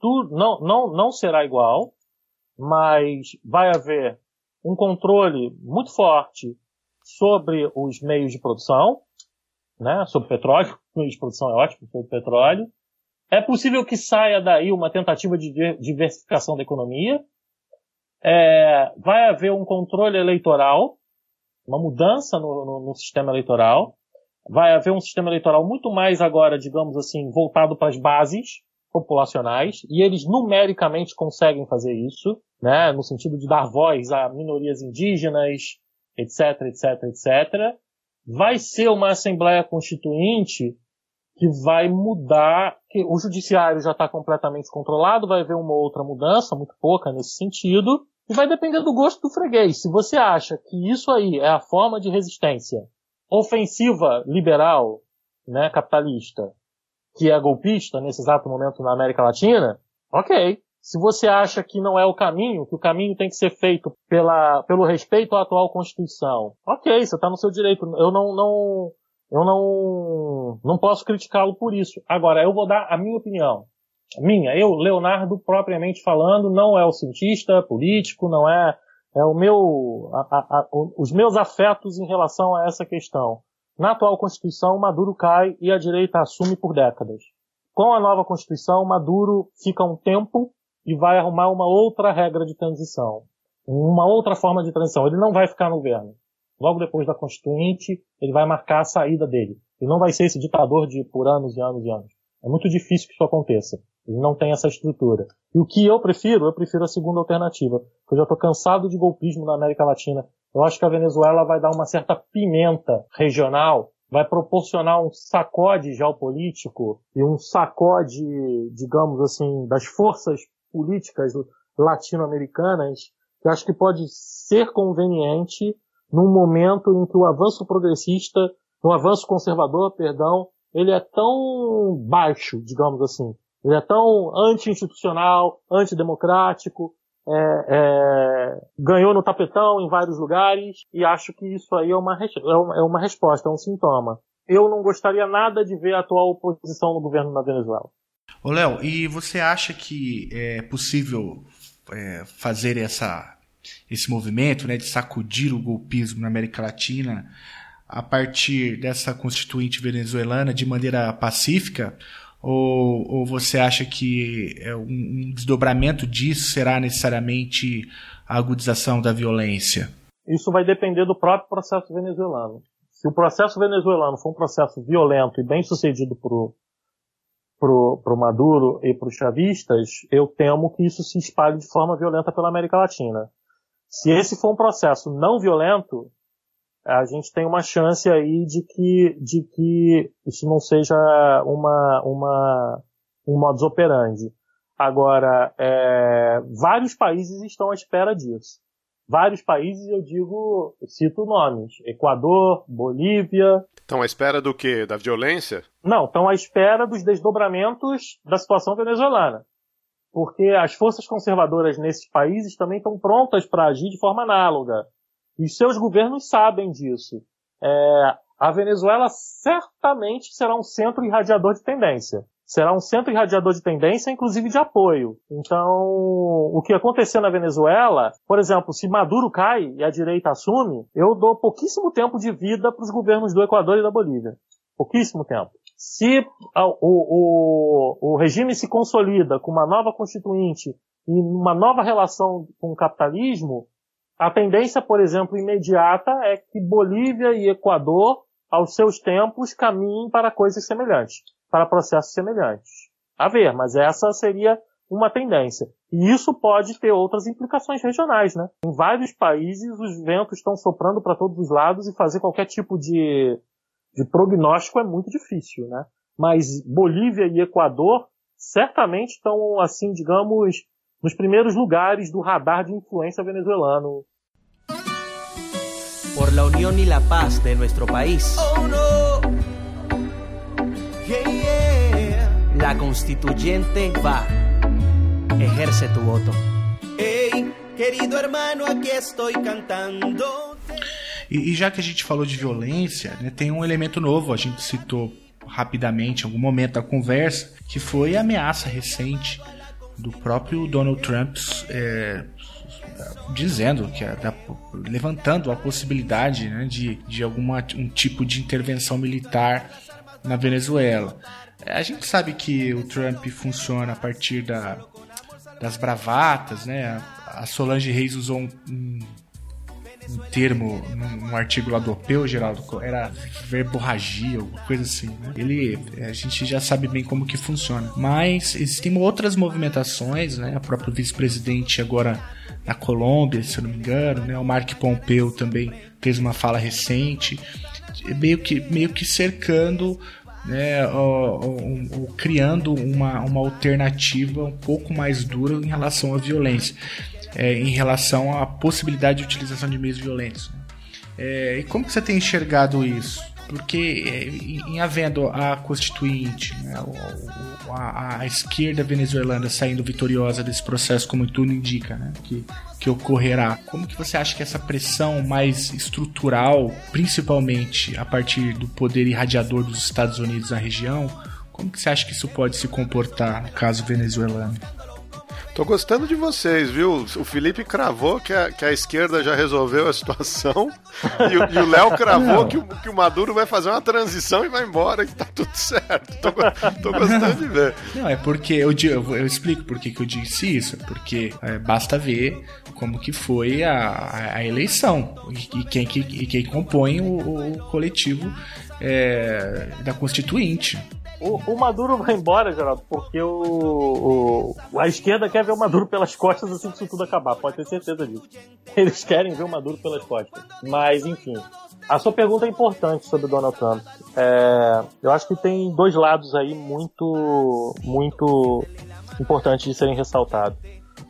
tudo, não, não, não será igual, mas vai haver um controle muito forte sobre os meios de produção, né, sobre petróleo, meios de produção é ótimo, sobre petróleo, é possível que saia daí uma tentativa de diversificação da economia. É, vai haver um controle eleitoral, uma mudança no, no, no, sistema eleitoral. Vai haver um sistema eleitoral muito mais agora, digamos assim, voltado para as bases populacionais, e eles numericamente conseguem fazer isso, né, no sentido de dar voz a minorias indígenas, etc, etc, etc. Vai ser uma Assembleia Constituinte que vai mudar, que o judiciário já está completamente controlado, vai haver uma outra mudança, muito pouca nesse sentido, e vai depender do gosto do freguês. Se você acha que isso aí é a forma de resistência ofensiva liberal, né, capitalista, que é golpista nesse exato momento na América Latina, ok. Se você acha que não é o caminho, que o caminho tem que ser feito pela, pelo respeito à atual Constituição, ok, você está no seu direito. Eu não, não, eu não, não posso criticá-lo por isso. Agora, eu vou dar a minha opinião. Minha, eu, Leonardo, propriamente falando, não é o cientista político, não é, é o meu, a, a, a, os meus afetos em relação a essa questão. Na atual Constituição, Maduro cai e a direita assume por décadas. Com a nova Constituição, Maduro fica um tempo e vai arrumar uma outra regra de transição. Uma outra forma de transição. Ele não vai ficar no governo logo depois da Constituinte, ele vai marcar a saída dele. Ele não vai ser esse ditador de por anos e anos e anos. É muito difícil que isso aconteça. Ele não tem essa estrutura. E o que eu prefiro, eu prefiro a segunda alternativa. Porque eu já estou cansado de golpismo na América Latina. Eu acho que a Venezuela vai dar uma certa pimenta regional, vai proporcionar um sacode geopolítico e um sacode, digamos assim, das forças políticas latino-americanas, que acho que pode ser conveniente num momento em que o avanço progressista, o avanço conservador, perdão, ele é tão baixo, digamos assim. Ele é tão anti-institucional, antidemocrático, é, é, ganhou no tapetão em vários lugares e acho que isso aí é uma, é uma resposta, é um sintoma. Eu não gostaria nada de ver a atual oposição no governo na Venezuela. Ô Léo, e você acha que é possível é, fazer essa esse movimento né, de sacudir o golpismo na América Latina a partir dessa constituinte venezuelana de maneira pacífica? Ou, ou você acha que é um, desdobramento disso será necessariamente a agudização da violência? Isso vai depender do próprio processo venezuelano. Se o processo venezuelano for um processo violento e bem sucedido pro, pro, pro Maduro e para os chavistas, eu temo que isso se espalhe de forma violenta pela América Latina. Se esse for um processo não violento, a gente tem uma chance aí de que, de que isso não seja uma, uma, um modus operandi. Agora, é, vários países estão à espera disso. Vários países, eu digo, cito nomes. Equador, Bolívia. Estão à espera do quê? Da violência? Não, estão à espera dos desdobramentos da situação venezuelana porque as forças conservadoras nesses países também estão prontas para agir de forma análoga. E seus governos sabem disso. É, a Venezuela certamente será um centro irradiador de tendência. será um centro irradiador de tendência, inclusive de apoio. Então, o que aconteceu na Venezuela, por exemplo, se Maduro cai e a direita assume, eu dou pouquíssimo tempo de vida para os governos do Equador e da Bolívia. Pouquíssimo tempo. Se o, o, o regime se consolida com uma nova constituinte e uma nova relação com o capitalismo, a tendência, por exemplo, imediata é que Bolívia e Equador, aos seus tempos, caminhem para coisas semelhantes para processos semelhantes. A ver, mas essa seria uma tendência. E isso pode ter outras implicações regionais, né? Em vários países os ventos estão soprando para todos os lados e fazer qualquer tipo de, de prognóstico é muito difícil, né? Mas Bolívia e Equador certamente estão, assim, digamos, nos primeiros lugares do radar de influência venezuelano. Por la unión y la paz de nuestro país. Oh, no. La constituyente va. Ejerce tu voto. Hey, querido hermano, aquí estoy cantando. E, e, já que a gente falou de violência, né, tem um elemento novo, a gente citou rapidamente em algum momento da conversa, que foi a ameaça recente do próprio Donald Trump é, dizendo que é levantando a possibilidade né, de, de algum um tipo de intervenção militar na Venezuela. A gente sabe que o Trump funciona a partir da, das bravatas, né? A Solange Reis usou um, um, um termo num, artigo lá do Opeu, Geraldo, era verborragia, alguma coisa assim. Né? Ele, a gente já sabe bem como que funciona. Mas existem outras movimentações, né? O próprio vice-presidente agora na Colômbia, se eu não me engano, né? O Mark Pompeu também fez uma fala recente, meio que, meio que cercando né, ou, criando uma, uma alternativa um pouco mais dura em relação à violência, é, em relação à possibilidade de utilização de meios violentos. É, e como que você tem enxergado isso? Porque é, em havendo a constituinte, né, a, a, esquerda venezuelana saindo vitoriosa desse processo, como tudo indica, né, que, que ocorrerá, como que você acha que essa pressão mais estrutural, principalmente a partir do poder irradiador dos Estados Unidos na região, como que você acha que isso pode se comportar no caso venezuelano? Tô gostando de vocês, viu? O Felipe cravou que a, que a esquerda já resolveu a situação e o Léo cravou que o, que o, Maduro vai fazer uma transição e vai embora e tá tudo certo. Tô, tô gostando de ver. Não, é porque eu, eu, eu explico por que eu disse isso. Porque é, basta ver como que foi a, a eleição e, e, quem, que, e quem compõe o, o coletivo é, da Constituinte. O, o, Maduro vai embora, Geraldo, porque o, o, a esquerda quer ver o Maduro pelas costas assim que isso tudo acabar, pode ter certeza disso. Eles querem ver o Maduro pelas costas. Mas, enfim. A sua pergunta é importante sobre Donald Trump. É, eu acho que tem dois lados aí muito, muito importantes de serem ressaltados.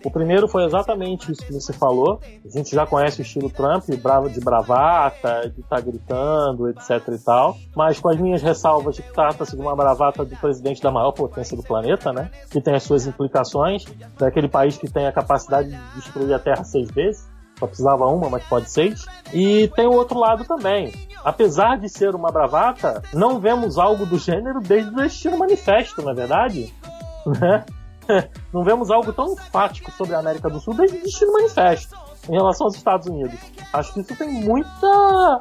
O primeiro foi exatamente isso que você falou. A gente já conhece o estilo Trump, bravo de bravata, de estar tá gritando, etc e tal. Mas com as minhas ressalvas de que trata-se de uma bravata do presidente da maior potência do planeta, né? Que tem as suas implicações, daquele país que tem a capacidade de destruir a Terra seis vezes. Só precisava uma, mas pode seis. E tem o outro lado também. Apesar de ser uma bravata, não vemos algo do gênero desde o Destino Manifesto, na é verdade? Né? não vemos algo tão enfático sobre a América do Sul desde o Destino Manifesto em relação aos Estados Unidos. Acho que isso tem muita.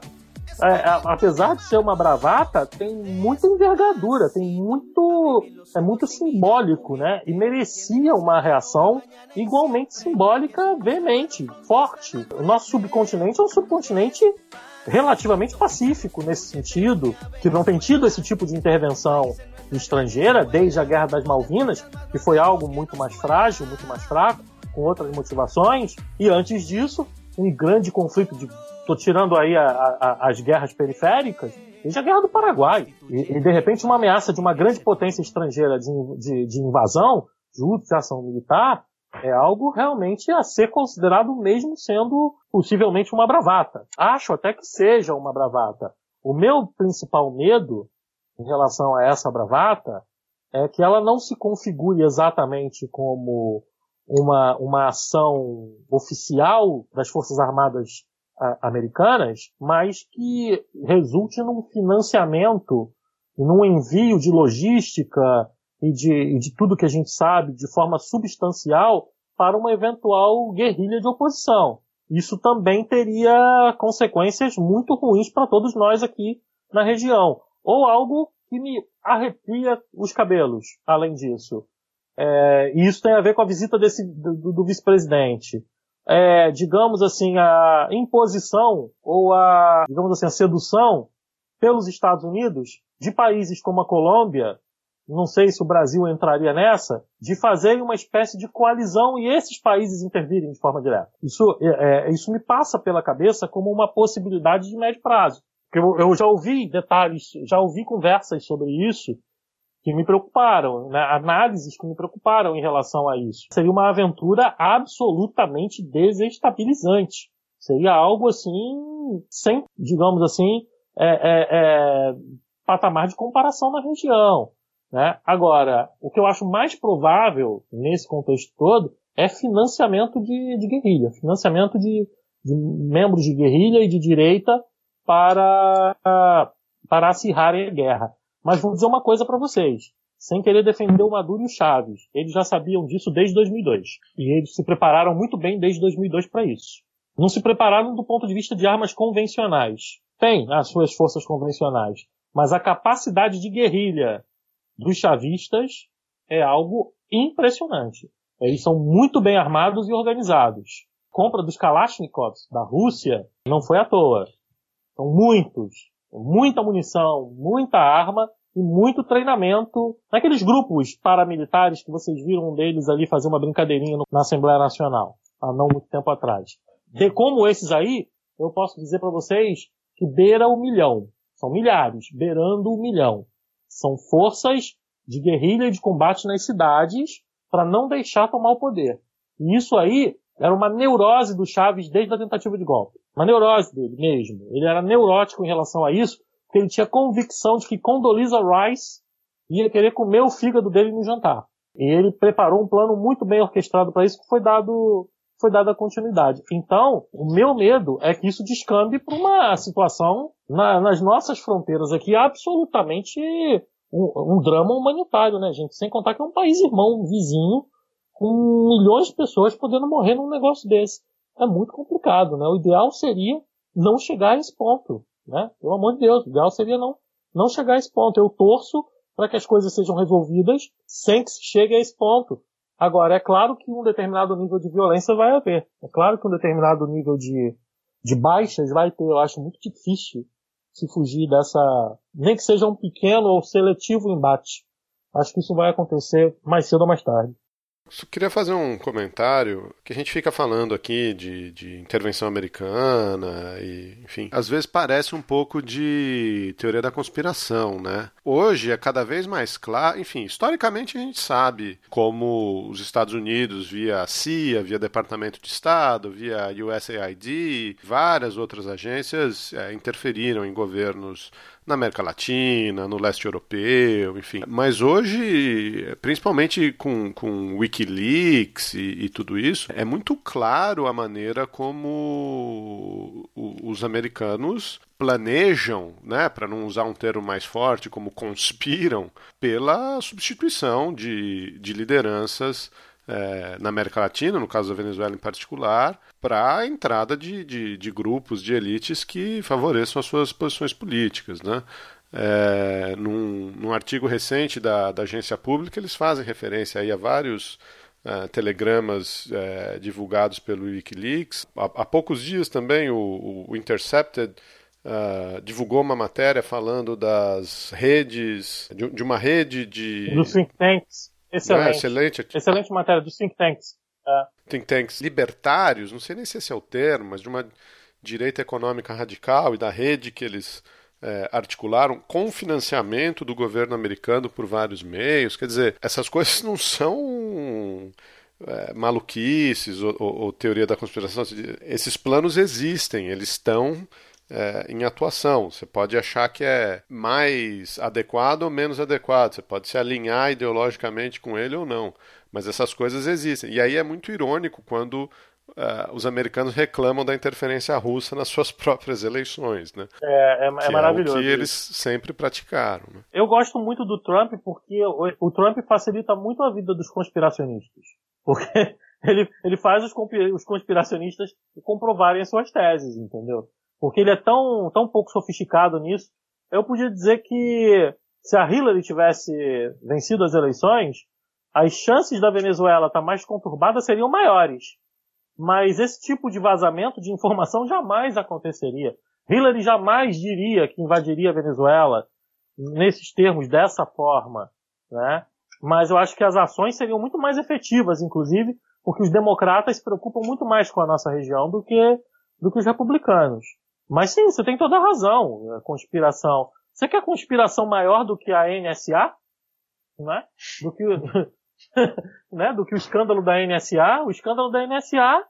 É, é, apesar de ser uma bravata, tem muita envergadura, tem muito. é muito simbólico, né? E merecia uma reação igualmente simbólica, veemente, forte. O nosso subcontinente é um subcontinente relativamente pacífico nesse sentido, que não tem tido esse tipo de intervenção estrangeira desde a Guerra das Malvinas, que foi algo muito mais frágil, muito mais fraco, com outras motivações, e antes disso, um grande conflito de. Tô tirando aí a, a, as guerras periféricas, desde a Guerra do Paraguai. E, e, de repente uma ameaça de uma grande potência estrangeira de, de, de invasão, de utilização militar, é algo realmente a ser considerado mesmo sendo possivelmente uma bravata. Acho até que seja uma bravata. O meu principal medo em relação a essa bravata é que ela não se configure exatamente como uma, uma ação oficial das Forças Armadas americanas, mas que resulte num financiamento, num envio de logística e de, e de tudo que a gente sabe de forma substancial para uma eventual guerrilha de oposição. Isso também teria consequências muito ruins para todos nós aqui na região. Ou algo que me arrepia os cabelos, além disso. É, e isso tem a ver com a visita desse, do, do vice-presidente. É, digamos assim, a imposição ou a, digamos assim, a sedução pelos Estados Unidos de países como a Colômbia, não sei se o Brasil entraria nessa, de fazer uma espécie de coalizão e esses países intervirem de forma direta. Isso, é, é isso me passa pela cabeça como uma possibilidade de médio prazo. Eu, eu já ouvi detalhes, já ouvi conversas sobre isso que me preocuparam, né? análises que me preocuparam em relação a isso. Seria uma aventura absolutamente desestabilizante. Seria algo assim, sem, digamos assim, é, é, é, patamar de comparação na região. Né? Agora, o que eu acho mais provável nesse contexto todo é financiamento de, de guerrilha, financiamento de, de, membros de guerrilha e de direita para, para acirrarem a guerra. Mas vou dizer uma coisa para vocês, sem querer defender o Maduro e o Chaves, eles já sabiam disso desde 2002. E eles se prepararam muito bem desde 2002 para isso. Não se prepararam do ponto de vista de armas convencionais. Tem as suas forças convencionais, mas a capacidade de guerrilha dos chavistas é algo impressionante. Eles são muito bem armados e organizados. Compra dos Kalashnikovs da Rússia não foi à toa. São muitos, muita munição, muita arma e muito treinamento naqueles grupos paramilitares que vocês viram um deles ali fazer uma brincadeirinha na Assembleia Nacional, há não muito tempo atrás. De como esses aí, eu posso dizer para vocês que beira o milhão. São milhares, beirando o milhão. São forças de guerrilha e de combate nas cidades para não deixar tomar o poder. E isso aí era uma neurose do Chaves desde a tentativa de golpe. Uma neurose dele mesmo. Ele era neurótico em relação a isso, porque ele tinha convicção de que Condoleezza Rice ia querer comer o fígado dele no jantar. E ele preparou um plano muito bem orquestrado para isso que foi dado foi dada continuidade. Então, o meu medo é que isso descambe para uma situação na, nas nossas fronteiras aqui absolutamente um, um, drama humanitário, né, gente? Sem contar que é um país irmão, vizinho, com milhões de pessoas podendo morrer num negócio desse. É muito complicado, né? O ideal seria não chegar a esse ponto, né? Pelo amor de Deus, o ideal seria não, não chegar a esse ponto. Eu torço para que as coisas sejam resolvidas sem que se chegue a esse ponto. Agora, é claro que um determinado nível de violência vai haver. É claro que um determinado nível de, de baixas vai ter. Eu acho muito difícil se fugir dessa, nem que seja um pequeno ou seletivo embate. Acho que isso vai acontecer mais cedo ou mais tarde. Só queria fazer um comentário que a gente fica falando aqui de, de intervenção americana e, enfim, às vezes parece um pouco de teoria da conspiração, né? Hoje é cada vez mais claro, enfim, historicamente a gente sabe como os Estados Unidos, via CIA, via Departamento de Estado, via USAID, várias outras agências é, interferiram em governos na América Latina, no leste europeu, enfim. Mas hoje, principalmente com, com Wikileaks e, e tudo isso, é muito claro a maneira como os americanos planejam, né, para não usar um termo mais forte, como conspiram pela substituição de, de lideranças é, na América Latina, no caso da Venezuela em particular, para a entrada de, de, de, grupos, de elites que favoreçam as suas posições políticas. Né? É, num, num, artigo recente da, da, agência pública, eles fazem referência aí a vários uh, telegramas uh, divulgados pelo Wikileaks. Há, há, poucos dias também o, o Intercepted uh, divulgou uma matéria falando das redes, de, de uma rede de... Dos think tanks Excelente. É, excelente. Excelente matéria dos think tanks. É. Think tanks libertários, não sei nem se esse é o termo, mas de uma direita econômica radical e da rede que eles é, articularam com financiamento do governo americano por vários meios. Quer dizer, essas coisas não são é, maluquices ou, ou, ou, teoria da conspiração. Esses planos existem, eles estão é, em atuação. Você pode achar que é mais adequado ou menos adequado, você pode se alinhar ideologicamente com ele ou não, mas essas coisas existem. E aí é muito irônico quando uh, os americanos reclamam da interferência russa nas suas próprias eleições, né? É, é, é maravilhoso. É que eles sempre praticaram. Né? Eu gosto muito do Trump porque o, o, Trump facilita muito a vida dos conspiracionistas. Porque ele, ele faz os, os conspiracionistas comprovarem suas teses, entendeu? Porque ele é tão, tão pouco sofisticado nisso. Eu podia dizer que se a Hillary tivesse vencido as eleições, as chances da Venezuela estar mais conturbada seriam maiores. Mas esse tipo de vazamento de informação jamais aconteceria. Hillary jamais diria que invadiria a Venezuela nesses termos, dessa forma, né? Mas eu acho que as ações seriam muito mais efetivas, inclusive, porque os democratas se preocupam muito mais com a nossa região do que, do que os republicanos. Mas sim, você tem toda a razão. A conspiração. Você quer conspiração maior do que a NSA? Né? Do que, né? do que o escândalo da NSA? O escândalo da NSA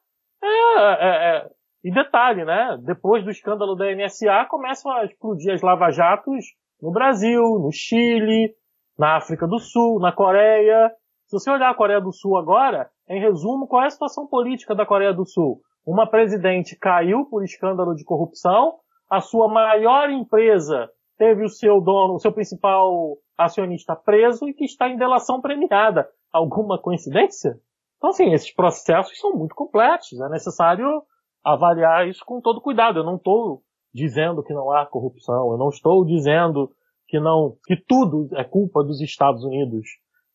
é, é, é, e detalhe, né? Depois do escândalo da NSA começam a explodir as lava-jatos no Brasil, no Chile, na África do Sul, na Coreia. Se você olhar a Coreia do Sul agora, em resumo, qual é a situação política da Coreia do Sul? Uma presidente caiu por escândalo de corrupção, a sua maior empresa teve o seu dono, o seu principal acionista preso e que está em delação premiada. Alguma coincidência? Então, assim, esses processos são muito complexos. É necessário avaliar isso com todo cuidado. Eu não estou dizendo que não há corrupção. Eu não estou dizendo que não, que tudo é culpa dos Estados Unidos.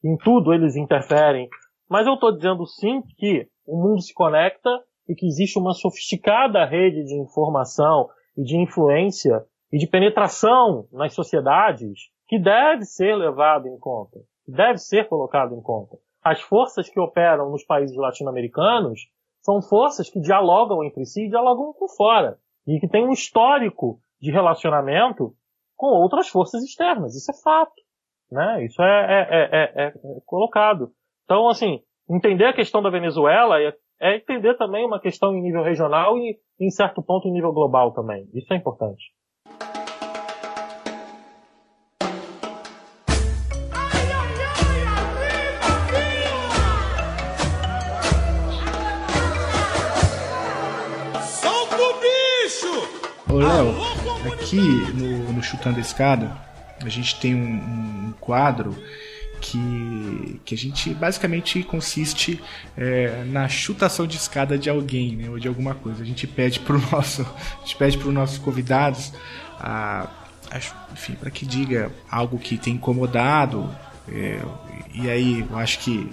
Em tudo eles interferem. Mas eu estou dizendo sim que o mundo se conecta e que existe uma sofisticada rede de informação e de influência e de penetração nas sociedades que deve ser levado em conta, que deve ser colocado em conta. As forças que operam nos países latino-americanos são forças que dialogam entre si e dialogam com fora e que têm um histórico de relacionamento com outras forças externas. Isso é fato, né? Isso é, é, é, é colocado. Então, assim, entender a questão da Venezuela é, é entender também uma questão em nível regional e, em certo ponto, em nível global também. Isso é importante. Ô, Léo, aqui no, no Chutando a Escada, a gente tem um, um quadro que, que a gente basicamente consiste é, na chutação de escada de alguém, né, ou de alguma coisa. A gente pede para nosso, pede para os nossos convidados, a, a para que diga algo que tem incomodado. É, e aí, eu acho que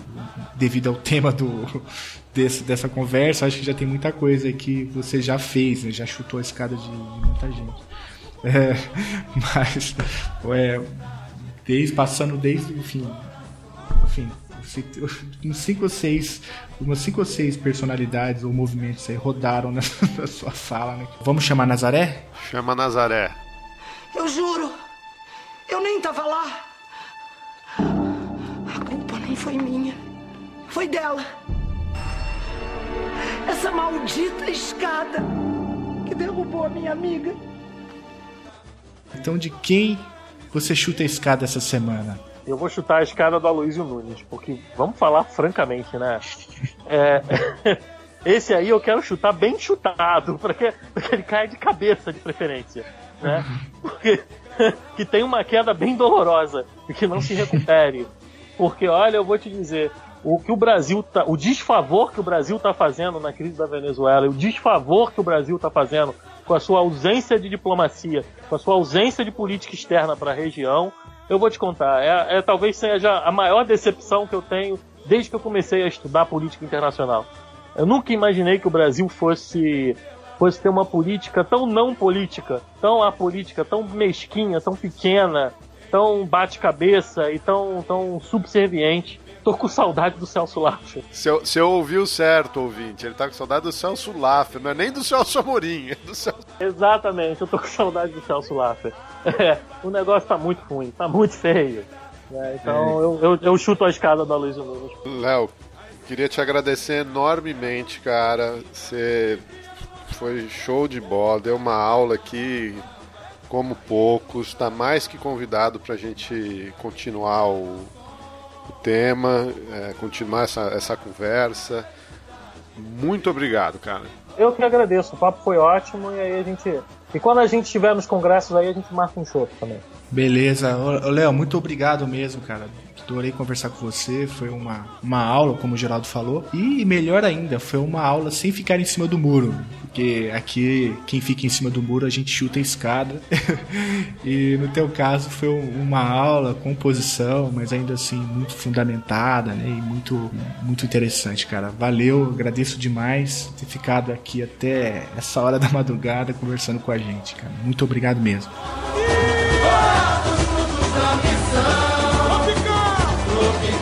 devido ao tema do, desse, dessa conversa, acho que já tem muita coisa que você já fez, né, já chutou a escada de, de muita gente. É, mas é, desde, passando desde, enfim, enfim, uns cinco ou seis, umas cinco ou seis personalidades ou movimentos aí rodaram na, na sua fala, né? Vamos chamar Nazaré? Chama Nazaré. Eu juro, eu nem tava lá. A culpa nem foi minha, foi dela. Essa maldita escada que derrubou a minha amiga. Então, de quem você chuta a escada essa semana? Eu vou chutar a escada do Aloysio Nunes, porque vamos falar francamente, né? É, esse aí eu quero chutar bem chutado, para que, que ele caia de cabeça de preferência, né? Porque que tem uma queda bem dolorosa e que não se recupere. Porque olha, eu vou te dizer, o que o Brasil tá, o desfavor que o Brasil está fazendo na crise da Venezuela, o desfavor que o Brasil está fazendo com a sua ausência de diplomacia, com a sua ausência de política externa para a região, eu vou te contar. É, é, talvez seja a maior decepção que eu tenho desde que eu comecei a estudar política internacional. Eu nunca imaginei que o Brasil fosse fosse ter uma política tão não política, tão apolítica, tão mesquinha, tão pequena, tão bate-cabeça e tão, tão subserviente tô com saudade do Celso Laffer. Você ouviu certo, ouvinte. Ele tá com saudade do Celso Laffer, não é nem do Celso Amorim, é do Celso... Exatamente, eu tô com saudade do Celso Laffer. É, o negócio tá muito ruim, tá muito feio. É, então é. Eu, eu, eu, chuto a escada da Luiz Nunes. Léo, queria te agradecer enormemente, cara. Você foi show de bola, deu uma aula aqui como poucos, está mais que convidado para a gente continuar o tema, é, continuar essa, essa conversa. Muito obrigado, cara. Eu que agradeço, o papo foi ótimo e aí a gente. E quando a gente estiver nos congressos aí, a gente marca um show também. Beleza. Léo, muito obrigado mesmo, cara. Adorei conversar com você. Foi uma, uma aula, como o Geraldo falou. E melhor ainda, foi uma aula sem ficar em cima do muro. Porque aqui, quem fica em cima do muro, a gente chuta a escada. e no teu caso, foi uma aula, composição, mas ainda assim, muito fundamentada, né? E muito, muito interessante, cara. Valeu, agradeço demais ter ficado aqui até essa hora da madrugada conversando com a gente, cara. Muito obrigado mesmo. looking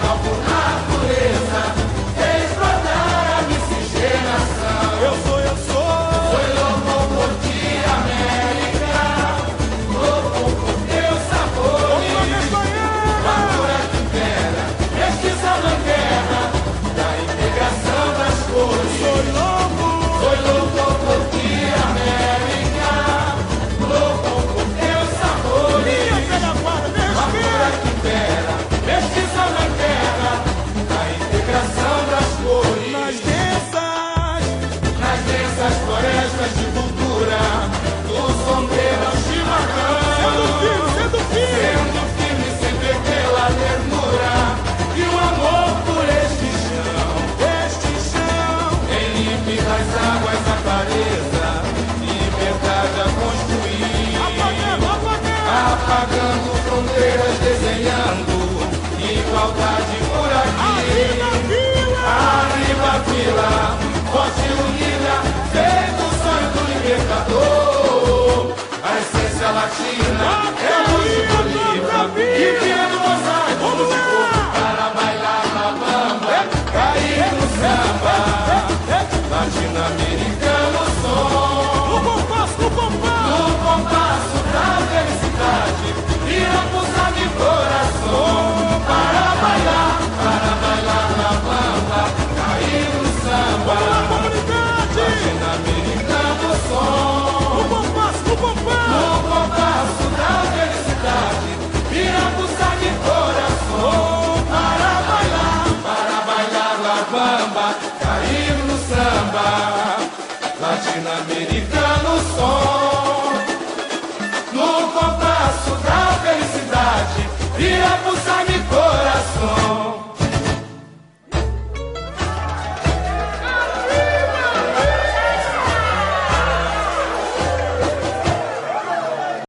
Latino-americano som.